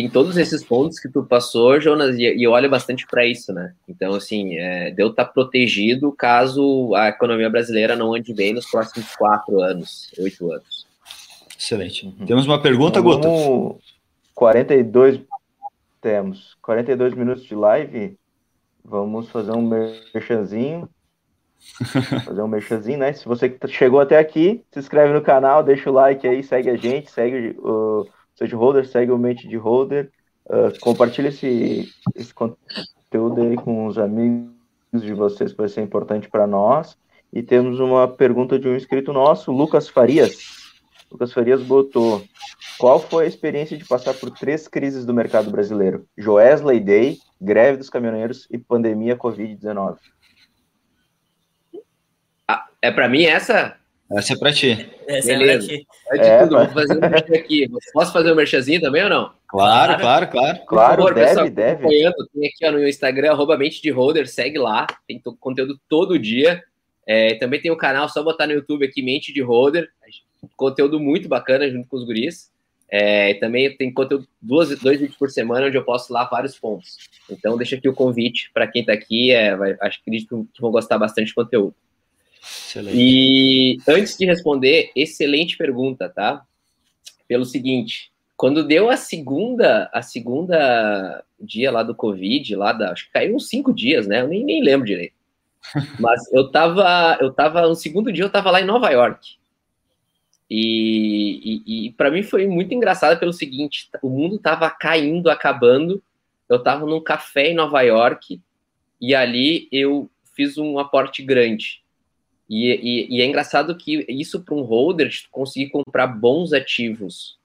tem todos esses pontos que tu passou, Jonas, e, e olha bastante para isso, né? Então, assim, é, deu estar tá protegido caso a economia brasileira não ande bem nos próximos quatro anos, oito anos. Excelente. Uhum. Temos uma pergunta, Guto? Guta? 42 temos 42 minutos de live. Vamos fazer um merchanzinho. fazer um merchanzinho, né? Se você chegou até aqui, se inscreve no canal, deixa o like aí, segue a gente, segue o Seja Holder, segue o Mente de Holder, uh, compartilha esse, esse conteúdo aí com os amigos de vocês, que vai ser importante para nós. E temos uma pergunta de um inscrito nosso, Lucas Farias. Lucas Farias botou: Qual foi a experiência de passar por três crises do mercado brasileiro? Joesley Day, greve dos caminhoneiros e pandemia Covid-19. Ah, é para mim essa? Essa é para ti. Essa Beleza. é ti. É de é, tudo. Fazer um merchan aqui. Posso fazer um merchanzinho também ou não? Claro, claro, claro. Por claro, favor, deve, pessoal, deve. Tem aqui ó, no Instagram, arroba mente de holder, segue lá. Tem conteúdo todo dia. É, também tem o canal, só botar no YouTube aqui, mente de holder. Conteúdo muito bacana junto com os guris. É, também tem conteúdo duas, dois vídeos por semana onde eu posto lá vários pontos. Então deixa aqui o convite para quem está aqui. É, vai, acho que vão gostar bastante de conteúdo. Excelente. E antes de responder, excelente pergunta, tá? Pelo seguinte, quando deu a segunda, a segunda dia lá do Covid, lá da, acho que caiu uns cinco dias, né? Eu nem, nem lembro direito. Mas eu tava, eu tava, no segundo dia eu tava lá em Nova York. E, e, e para mim foi muito engraçado pelo seguinte, o mundo tava caindo, acabando. Eu tava num café em Nova York e ali eu fiz um aporte grande. E, e, e é engraçado que isso para um holder, de conseguir comprar bons ativos,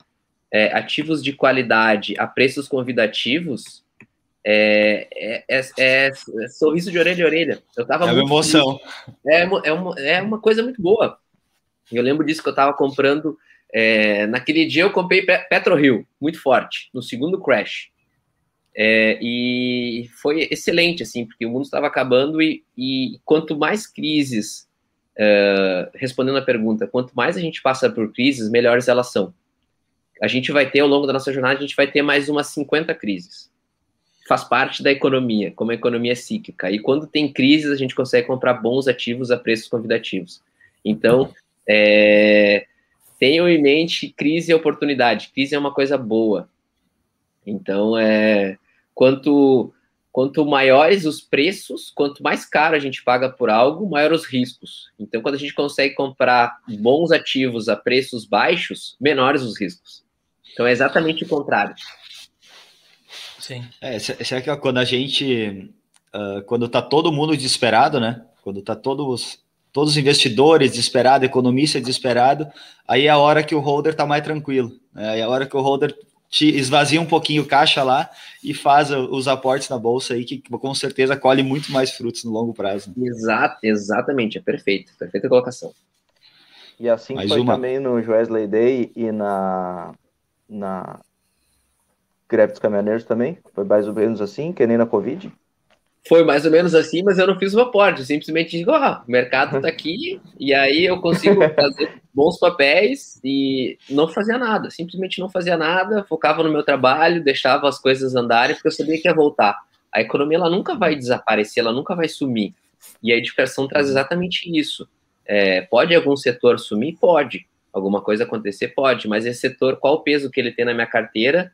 é, ativos de qualidade a preços convidativos, é, é, é, é, é sorriso de orelha a orelha. Eu tava é uma emoção. É, é, uma, é uma coisa muito boa. Eu lembro disso que eu estava comprando. É, naquele dia eu comprei PetroRio, muito forte, no segundo crash. É, e foi excelente, assim, porque o mundo estava acabando e, e quanto mais crises uh, respondendo a pergunta, quanto mais a gente passa por crises, melhores elas são. A gente vai ter, ao longo da nossa jornada, a gente vai ter mais umas 50 crises. Faz parte da economia, como a economia é cíclica. E quando tem crises, a gente consegue comprar bons ativos a preços convidativos. Então, é, tenham em mente crise e oportunidade. Crise é uma coisa boa. Então, é, quanto quanto maiores os preços, quanto mais caro a gente paga por algo, maior os riscos. Então, quando a gente consegue comprar bons ativos a preços baixos, menores os riscos. Então, é exatamente o contrário. Sim. É, será que quando a gente, uh, quando tá todo mundo desesperado, né? Quando tá todos, todos os investidores desesperados, economista desesperado, aí é a hora que o holder tá mais tranquilo. Né? Aí é a hora que o holder te esvazia um pouquinho o caixa lá e faz os aportes na bolsa aí, que com certeza colhe muito mais frutos no longo prazo. Exato, exatamente, é perfeito, perfeita colocação. E assim mais foi uma. também no Wesley Day e na, na greve dos caminhoneiros também? Foi mais ou menos assim, que nem na Covid? Foi mais ou menos assim, mas eu não fiz o aporte, eu simplesmente digo, oh, o mercado tá aqui, e aí eu consigo fazer bons papéis e não fazia nada, simplesmente não fazia nada, focava no meu trabalho, deixava as coisas andarem, porque eu sabia que ia voltar. A economia, ela nunca vai desaparecer, ela nunca vai sumir. E a edificação traz exatamente isso. É, pode algum setor sumir? Pode. Alguma coisa acontecer? Pode. Mas esse setor, qual o peso que ele tem na minha carteira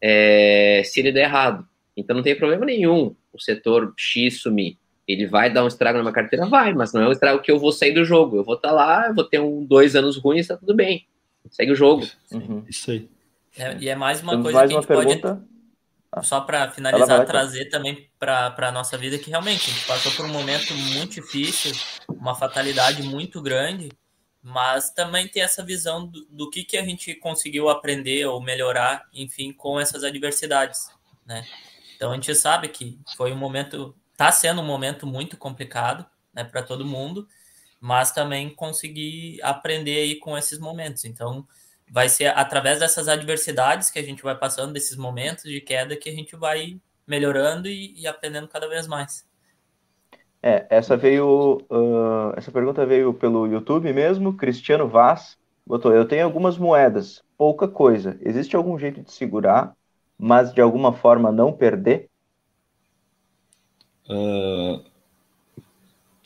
é, se ele der errado? Então não tem problema nenhum o setor X sumir. Ele vai dar um estrago na minha carteira? Vai, mas não é um estrago que eu vou sair do jogo. Eu vou estar tá lá, eu vou ter um, dois anos ruins, tá tudo bem. Segue o jogo. Uhum. Isso aí. É, e é mais uma Temos coisa mais que a gente pergunta? pode, só para finalizar, trazer também para a nossa vida, que realmente a gente passou por um momento muito difícil, uma fatalidade muito grande, mas também tem essa visão do, do que, que a gente conseguiu aprender ou melhorar, enfim, com essas adversidades, né? Então a gente sabe que foi um momento, está sendo um momento muito complicado, né, para todo mundo, mas também conseguir aprender aí com esses momentos. Então vai ser através dessas adversidades que a gente vai passando, desses momentos de queda, que a gente vai melhorando e, e aprendendo cada vez mais. É, essa veio, uh, essa pergunta veio pelo YouTube mesmo, Cristiano Vaz botou, eu tenho algumas moedas, pouca coisa, existe algum jeito de segurar mas de alguma forma não perder? Uh,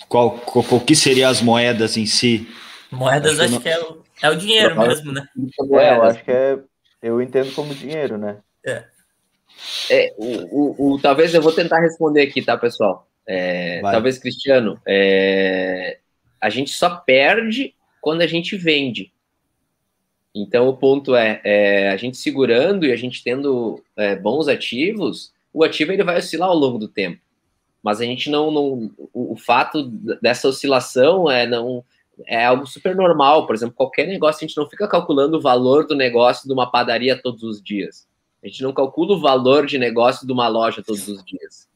qual, qual, o que seriam as moedas em si? Moedas acho, acho que, é, o, é o dinheiro eu mesmo, né? É, eu acho que é. Eu entendo como dinheiro, né? É. é o, o, o, talvez eu vou tentar responder aqui, tá, pessoal? É, talvez, Cristiano, é, a gente só perde quando a gente vende. Então, o ponto é, é, a gente segurando e a gente tendo é, bons ativos, o ativo ele vai oscilar ao longo do tempo. Mas a gente não, não o, o, fato dessa oscilação é não é algo super normal. Por exemplo, qualquer negócio a gente não fica calculando o valor do negócio de uma padaria todos os dias. A gente não calcula o valor de negócio de uma loja todos os dias.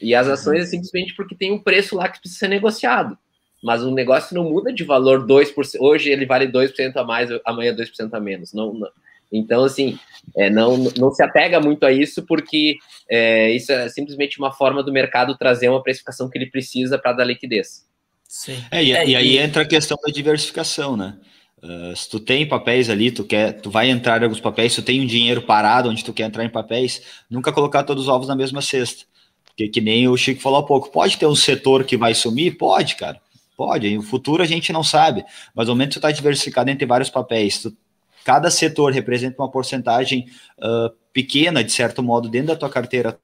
E as ações é simplesmente porque tem um preço lá que precisa ser negociado mas o negócio não muda de valor 2%. Hoje ele vale 2% a mais, amanhã 2% a menos. Não, não. Então, assim, é, não, não se apega muito a isso, porque é, isso é simplesmente uma forma do mercado trazer uma precificação que ele precisa para dar liquidez. Sim. É, e, é, e aí entra a questão da diversificação, né? Uh, se tu tem papéis ali, tu quer, tu vai entrar em alguns papéis, se tu tem um dinheiro parado onde tu quer entrar em papéis, nunca colocar todos os ovos na mesma cesta. Porque que nem o Chico falou há pouco, pode ter um setor que vai sumir? Pode, cara. Pode, o futuro a gente não sabe, mas no momento que tu está diversificado entre vários papéis, tu, cada setor representa uma porcentagem uh, pequena, de certo modo, dentro da tua carteira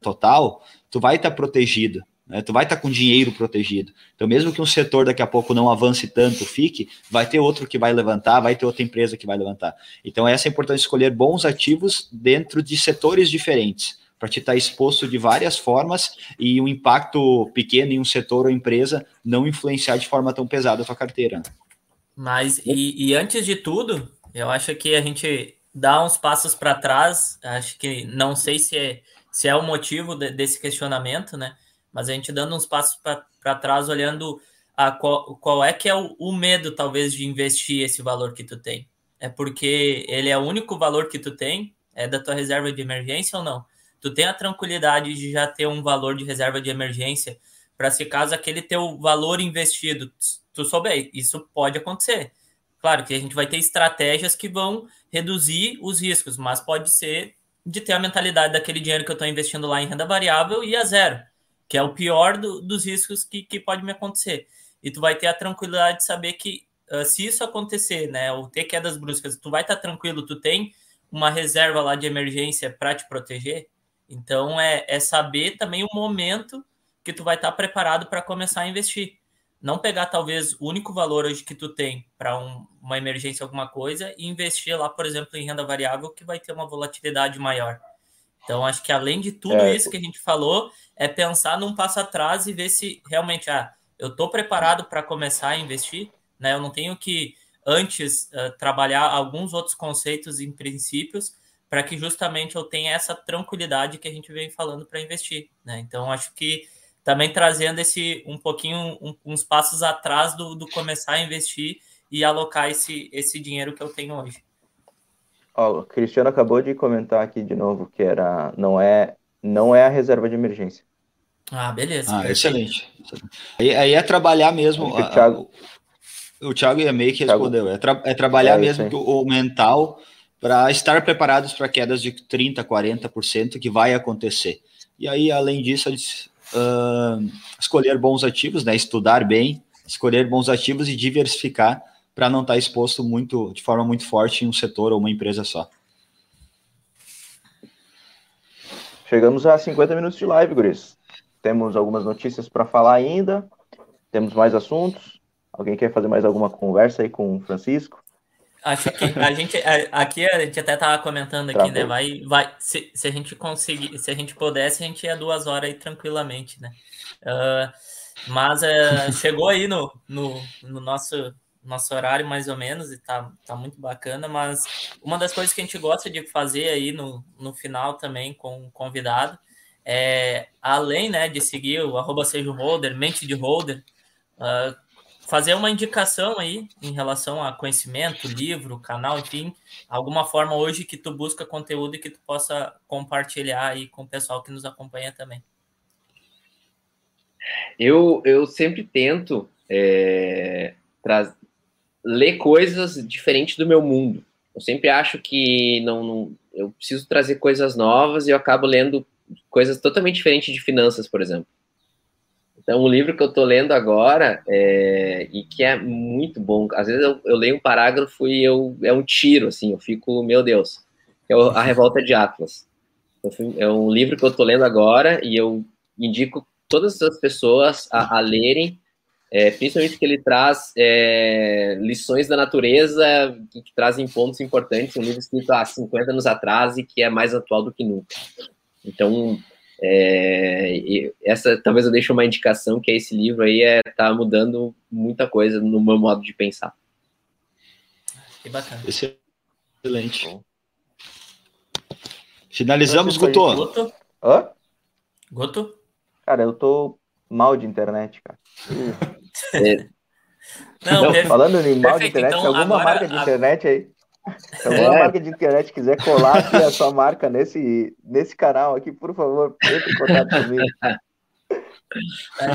total, tu vai estar tá protegido, né? tu vai estar tá com dinheiro protegido. Então, mesmo que um setor daqui a pouco não avance tanto, fique, vai ter outro que vai levantar, vai ter outra empresa que vai levantar. Então, essa é de escolher bons ativos dentro de setores diferentes para te estar exposto de várias formas e um impacto pequeno em um setor ou empresa não influenciar de forma tão pesada a tua carteira. Mas, e, e antes de tudo, eu acho que a gente dá uns passos para trás, acho que não sei se é, se é o motivo de, desse questionamento, né? Mas a gente dando uns passos para trás, olhando a qual, qual é que é o, o medo, talvez, de investir esse valor que tu tem. É porque ele é o único valor que tu tem? É da tua reserva de emergência ou não? Tu tem a tranquilidade de já ter um valor de reserva de emergência para se caso aquele teu valor investido, tu souber, isso pode acontecer. Claro que a gente vai ter estratégias que vão reduzir os riscos, mas pode ser de ter a mentalidade daquele dinheiro que eu estou investindo lá em renda variável e a zero, que é o pior do, dos riscos que, que pode me acontecer. E tu vai ter a tranquilidade de saber que uh, se isso acontecer, né, ou ter quedas bruscas, tu vai estar tá tranquilo, tu tem uma reserva lá de emergência para te proteger, então é, é saber também o momento que tu vai estar tá preparado para começar a investir. Não pegar talvez o único valor hoje que tu tem para um, uma emergência, alguma coisa, e investir lá, por exemplo, em renda variável, que vai ter uma volatilidade maior. Então, acho que além de tudo é. isso que a gente falou, é pensar num passo atrás e ver se realmente, ah, eu estou preparado para começar a investir, né? Eu não tenho que antes uh, trabalhar alguns outros conceitos e princípios para que justamente eu tenha essa tranquilidade que a gente vem falando para investir, né? Então acho que também trazendo esse um pouquinho um, uns passos atrás do, do, começar a investir e alocar esse, esse dinheiro que eu tenho hoje. Ó, o Cristiano acabou de comentar aqui de novo que era não é não é a reserva de emergência. Ah, beleza. Ah, excelente. Aí, aí, é trabalhar mesmo. O Thiago, a, o Thiago ia meio que respondeu. É, tra, é trabalhar é mesmo o, o mental para estar preparados para quedas de 30%, 40% que vai acontecer. E aí, além disso, uh, escolher bons ativos, né? estudar bem, escolher bons ativos e diversificar para não estar tá exposto muito, de forma muito forte em um setor ou uma empresa só. Chegamos a 50 minutos de live, Guris. Temos algumas notícias para falar ainda. Temos mais assuntos. Alguém quer fazer mais alguma conversa aí com o Francisco? Acho que a gente aqui a gente até estava comentando aqui, né? Vai, vai. Se, se a gente conseguir, se a gente pudesse, a gente ia duas horas aí tranquilamente, né? Uh, mas uh, chegou aí no, no, no, nosso nosso horário mais ou menos e tá, tá muito bacana. Mas uma das coisas que a gente gosta de fazer aí no, no final também com o convidado é, além né, de seguir o arroba seja holder, mente de holder, uh, fazer uma indicação aí em relação a conhecimento, livro, canal, enfim, alguma forma hoje que tu busca conteúdo e que tu possa compartilhar aí com o pessoal que nos acompanha também. Eu, eu sempre tento é, ler coisas diferentes do meu mundo. Eu sempre acho que não, não, eu preciso trazer coisas novas e eu acabo lendo coisas totalmente diferentes de finanças, por exemplo. Então, um livro que eu estou lendo agora é, e que é muito bom. Às vezes eu, eu, leio um parágrafo e eu, é um tiro, assim, eu fico, meu Deus. É A Revolta de Atlas. É um livro que eu estou lendo agora e eu indico todas as pessoas a, a lerem, é, principalmente que ele traz é, lições da natureza que, que trazem pontos importantes. Um livro escrito há 50 anos atrás e que é mais atual do que nunca. Então, é, essa talvez eu deixe uma indicação que esse livro aí é tá mudando muita coisa no meu modo de pensar. Que bacana. Excelente. Finalizamos, Guto. Guto? Hã? Guto? Cara, eu tô mal de internet, cara. é. Não, Não falando em mal de internet, então, alguma agora, marca de internet aí? Se alguma é. marca de internet quiser colar aqui a sua marca nesse, nesse canal aqui, por favor, entre em contato comigo.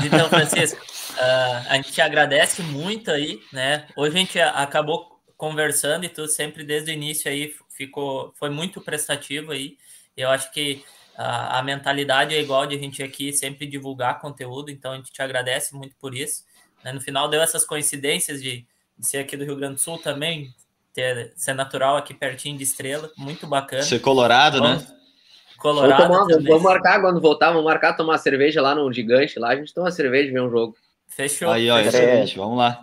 Então, Francisco, uh, a gente te agradece muito aí, né? Hoje a gente acabou conversando e tu sempre desde o início aí ficou, foi muito prestativo aí. Eu acho que uh, a mentalidade é igual de a gente aqui sempre divulgar conteúdo, então a gente te agradece muito por isso. Né? No final deu essas coincidências de, de ser aqui do Rio Grande do Sul também, ter, ser natural aqui pertinho de Estrela, muito bacana. Ser colorado, né? Colorado. Vamos, tomar, vamos, marcar quando voltar, vamos marcar tomar cerveja lá no gigante, lá a gente toma cerveja e vê um jogo. Fechou. Aí, ó, excelente, vamos lá.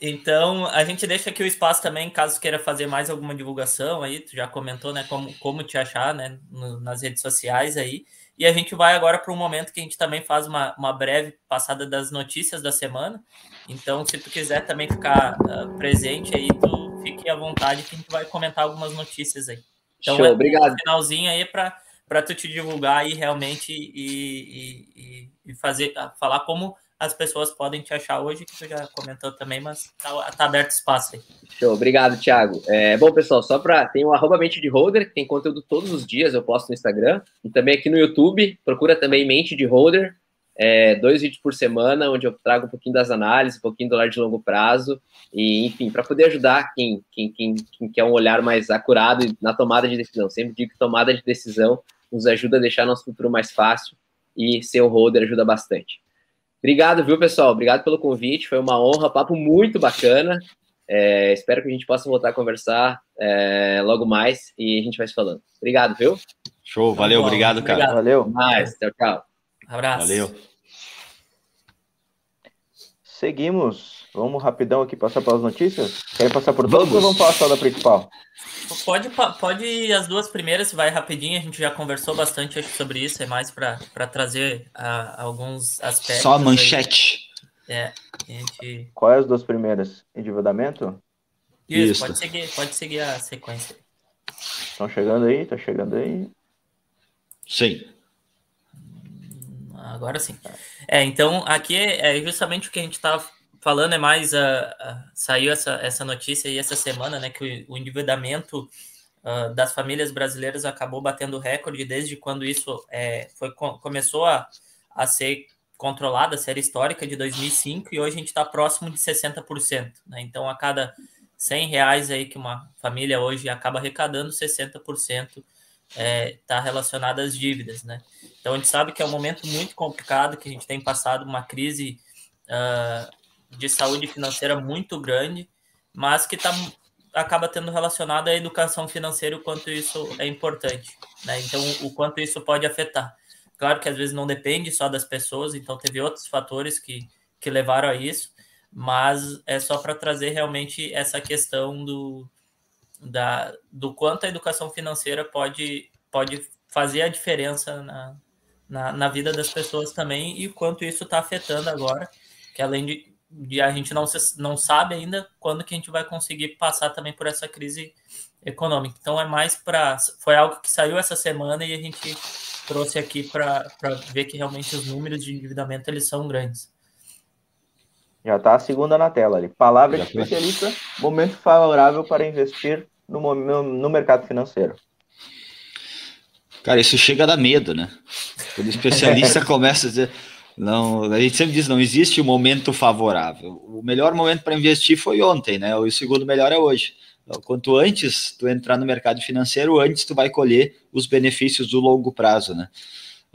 Então, a gente deixa aqui o espaço também, caso queira fazer mais alguma divulgação aí, tu já comentou, né, como, como te achar, né, no, nas redes sociais aí. E a gente vai agora para um momento que a gente também faz uma, uma breve passada das notícias da semana. Então, se tu quiser também ficar uh, presente aí, tu fique à vontade que a gente vai comentar algumas notícias aí. Então, Show, é obrigado. Um finalzinho aí para tu te divulgar aí realmente e, e, e, fazer, falar como as pessoas podem te achar hoje, que tu já comentou também, mas tá, tá aberto espaço aí. Show, obrigado, Thiago. É, bom, pessoal, só para. Tem o arroba mente de holder, que tem conteúdo todos os dias, eu posto no Instagram, e também aqui no YouTube, procura também mente de holder, é, dois vídeos por semana, onde eu trago um pouquinho das análises, um pouquinho do lar de longo prazo, e enfim, para poder ajudar quem, quem, quem, quem, quer um olhar mais acurado na tomada de decisão. Sempre digo que tomada de decisão nos ajuda a deixar nosso futuro mais fácil e ser o holder ajuda bastante. Obrigado, viu, pessoal? Obrigado pelo convite, foi uma honra, papo muito bacana. É, espero que a gente possa voltar a conversar é, logo mais e a gente vai se falando. Obrigado, viu? Show, valeu, obrigado, cara. Obrigado. Valeu. Mais, tchau, tchau. Abraço. Valeu. Seguimos. Vamos rapidão aqui passar pelas notícias? Querem passar por todas ou vamos falar só da principal? Pode, pode as duas primeiras, vai rapidinho, a gente já conversou bastante sobre isso, é mais para trazer uh, alguns aspectos. Só a manchete. Aí. É, gente... Qual é as duas primeiras? Endividamento? Isso, isso, Pode, seguir, pode seguir a sequência. Estão chegando aí? Tá chegando aí? Sim. Agora sim. É, então aqui é, é justamente o que a gente estava falando, é mais a, a, saiu essa, essa notícia aí essa semana, né, que o, o endividamento uh, das famílias brasileiras acabou batendo recorde desde quando isso é, foi, começou a, a ser controlada, a série histórica de 2005, e hoje a gente está próximo de 60%. Né? Então, a cada 100 reais aí que uma família hoje acaba arrecadando, 60% está é, tá relacionado às dívidas. Né? Então, a gente sabe que é um momento muito complicado, que a gente tem passado uma crise uh, de saúde financeira muito grande, mas que tá, acaba tendo relacionado à educação financeira o quanto isso é importante, né? Então, o quanto isso pode afetar. Claro que às vezes não depende só das pessoas, então teve outros fatores que, que levaram a isso, mas é só para trazer realmente essa questão do, da, do quanto a educação financeira pode, pode fazer a diferença na, na, na vida das pessoas também e quanto isso está afetando agora, que além de e a gente não, se, não sabe ainda quando que a gente vai conseguir passar também por essa crise econômica. Então é mais para foi algo que saiu essa semana e a gente trouxe aqui para ver que realmente os números de endividamento eles são grandes. Já está a segunda na tela ali. Palavra de especialista, momento favorável para investir no, no, no mercado financeiro. Cara, isso chega a dar medo, né? Quando o especialista começa a dizer, não, a gente sempre diz, não existe um momento favorável. O melhor momento para investir foi ontem, né? O segundo melhor é hoje. Então, quanto antes tu entrar no mercado financeiro, antes tu vai colher os benefícios do longo prazo, né?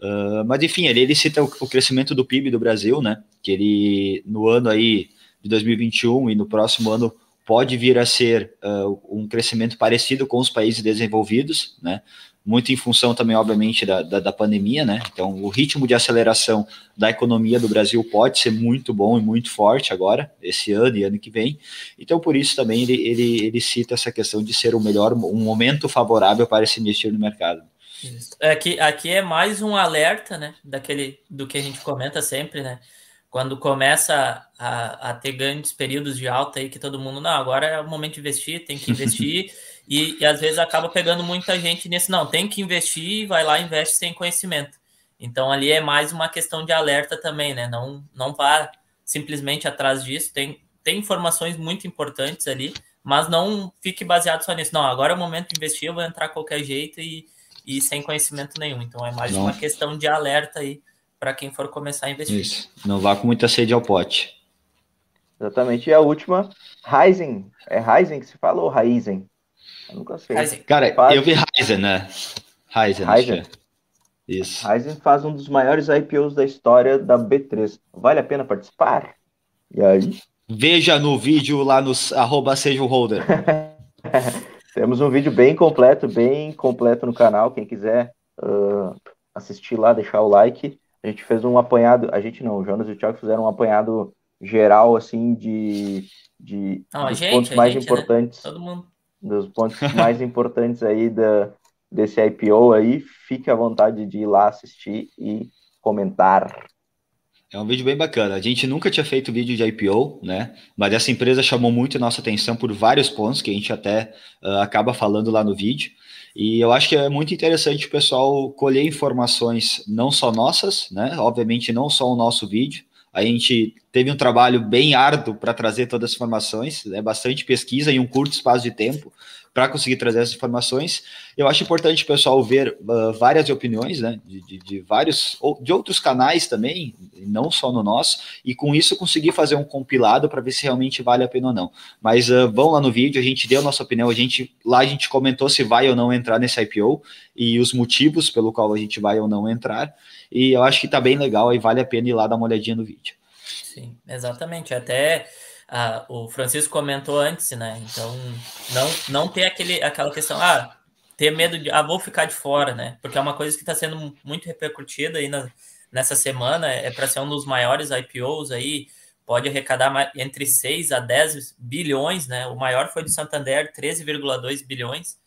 Uh, mas enfim, ele, ele cita o, o, crescimento do PIB do Brasil, né? Que ele no ano aí de 2021 e no próximo ano pode vir a ser uh, um crescimento parecido com os países desenvolvidos, né? muito em função também, obviamente, da, da, da, pandemia, né? Então, o ritmo de aceleração da economia do Brasil pode ser muito bom e muito forte agora, esse ano e ano que vem. Então, por isso também ele, ele, ele cita essa questão de ser o melhor, um momento favorável para se investir no mercado. Aqui, aqui é mais um alerta, né? Daquele do que a gente comenta sempre, né? Quando começa a, a ter grandes períodos de alta aí que todo mundo, não, agora é o momento de investir, tem que investir. E, e, às vezes acaba pegando muita gente nesse, não, tem que investir, vai lá, investe sem conhecimento. Então ali é mais uma questão de alerta também, né? Não, não vá simplesmente atrás disso, tem, tem informações muito importantes ali, mas não fique baseado só nisso. Não, agora é o momento de investir, eu vou entrar qualquer jeito e, e sem conhecimento nenhum. Então é mais não. uma questão de alerta aí para quem for começar a investir. Isso. Não vá com muita sede ao pote. Exatamente. E a última, Ryzen. É Ryzen que se fala ou Ryzen? Eu nunca sei. Cara, faz... eu vi Ryzen, né? Ryzen. Ryzen. Isso. Ryzen faz um dos maiores IPOs da história da B3. Vale a pena participar? E aí? Veja no vídeo lá no arroba seja holder. Temos um vídeo bem completo, bem completo no canal. Quem quiser uh, assistir lá, deixar o like. A gente fez um apanhado, a gente não, o Jonas e o Thiago fizeram um apanhado geral, assim, de, de não, dos gente, pontos mais gente, né? importantes. Né? Todo mundo dos pontos mais importantes aí da, desse IPO aí. Fique à vontade de ir lá assistir e comentar. É um vídeo bem bacana. A gente nunca tinha feito vídeo de IPO, né? Mas essa empresa chamou muito a nossa atenção por vários pontos que a gente até uh, acaba falando lá no vídeo. E eu acho que é muito interessante o pessoal colher informações não só nossas, né? Obviamente não só o nosso vídeo, a gente teve um trabalho bem árduo para trazer todas as informações, né, bastante pesquisa em um curto espaço de tempo para conseguir trazer essas informações. Eu acho importante o pessoal ver uh, várias opiniões, né, de, de, de, vários, de outros canais também, não só no nosso, e com isso conseguir fazer um compilado para ver se realmente vale a pena ou não. Mas uh, vão lá no vídeo, a gente deu a nossa opinião, a gente lá a gente comentou se vai ou não entrar nesse IPO e os motivos pelo qual a gente vai ou não entrar. E eu acho que está bem legal e vale a pena ir lá dar uma olhadinha no vídeo. Sim, exatamente. Até ah, o Francisco comentou antes, né? Então, não, não ter aquele, aquela questão, ah, ter medo de, ah, vou ficar de fora, né? Porque é uma coisa que está sendo muito repercutida aí na, nessa semana, é para ser um dos maiores IPOs aí, pode arrecadar entre 6 a 10 bilhões, né? O maior foi do Santander, 13,2 bilhões.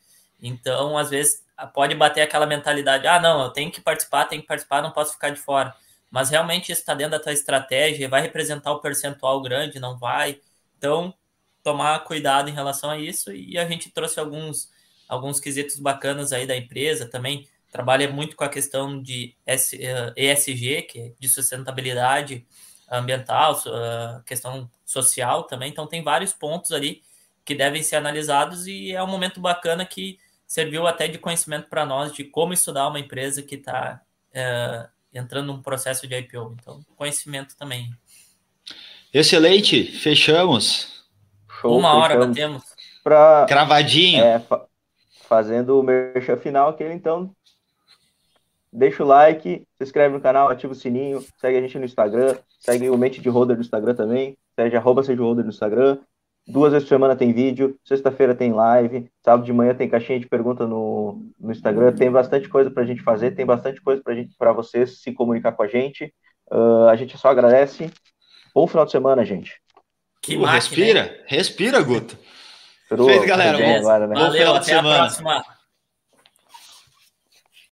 Então, às vezes, pode bater aquela mentalidade: ah, não, eu tenho que participar, tenho que participar, não posso ficar de fora. Mas realmente isso está dentro da tua estratégia, vai representar o um percentual grande, não vai. Então, tomar cuidado em relação a isso. E a gente trouxe alguns alguns quesitos bacanas aí da empresa também. Trabalha muito com a questão de ESG, que é de sustentabilidade ambiental, questão social também. Então, tem vários pontos ali que devem ser analisados e é um momento bacana que serviu até de conhecimento para nós de como estudar uma empresa que está é, entrando num processo de IPO. Então, conhecimento também. Excelente, fechamos. Show, Uma hora batemos. Pra, Cravadinho. É, fa fazendo o merchan final, aquele então. Deixa o like, se inscreve no canal, ativa o sininho, segue a gente no Instagram, segue o Mente de Holder no Instagram também, segue arroba seja Holder no Instagram. Duas vezes por semana tem vídeo, sexta-feira tem live, sábado de manhã tem caixinha de pergunta no, no Instagram. Tem bastante coisa para a gente fazer, tem bastante coisa para gente, para vocês se comunicar com a gente. Uh, a gente só agradece. Bom final de semana, gente. Que uh, máquina, respira, hein? respira, Guto. Feito, galera. Bom, agora, né? Valeu, até a próxima.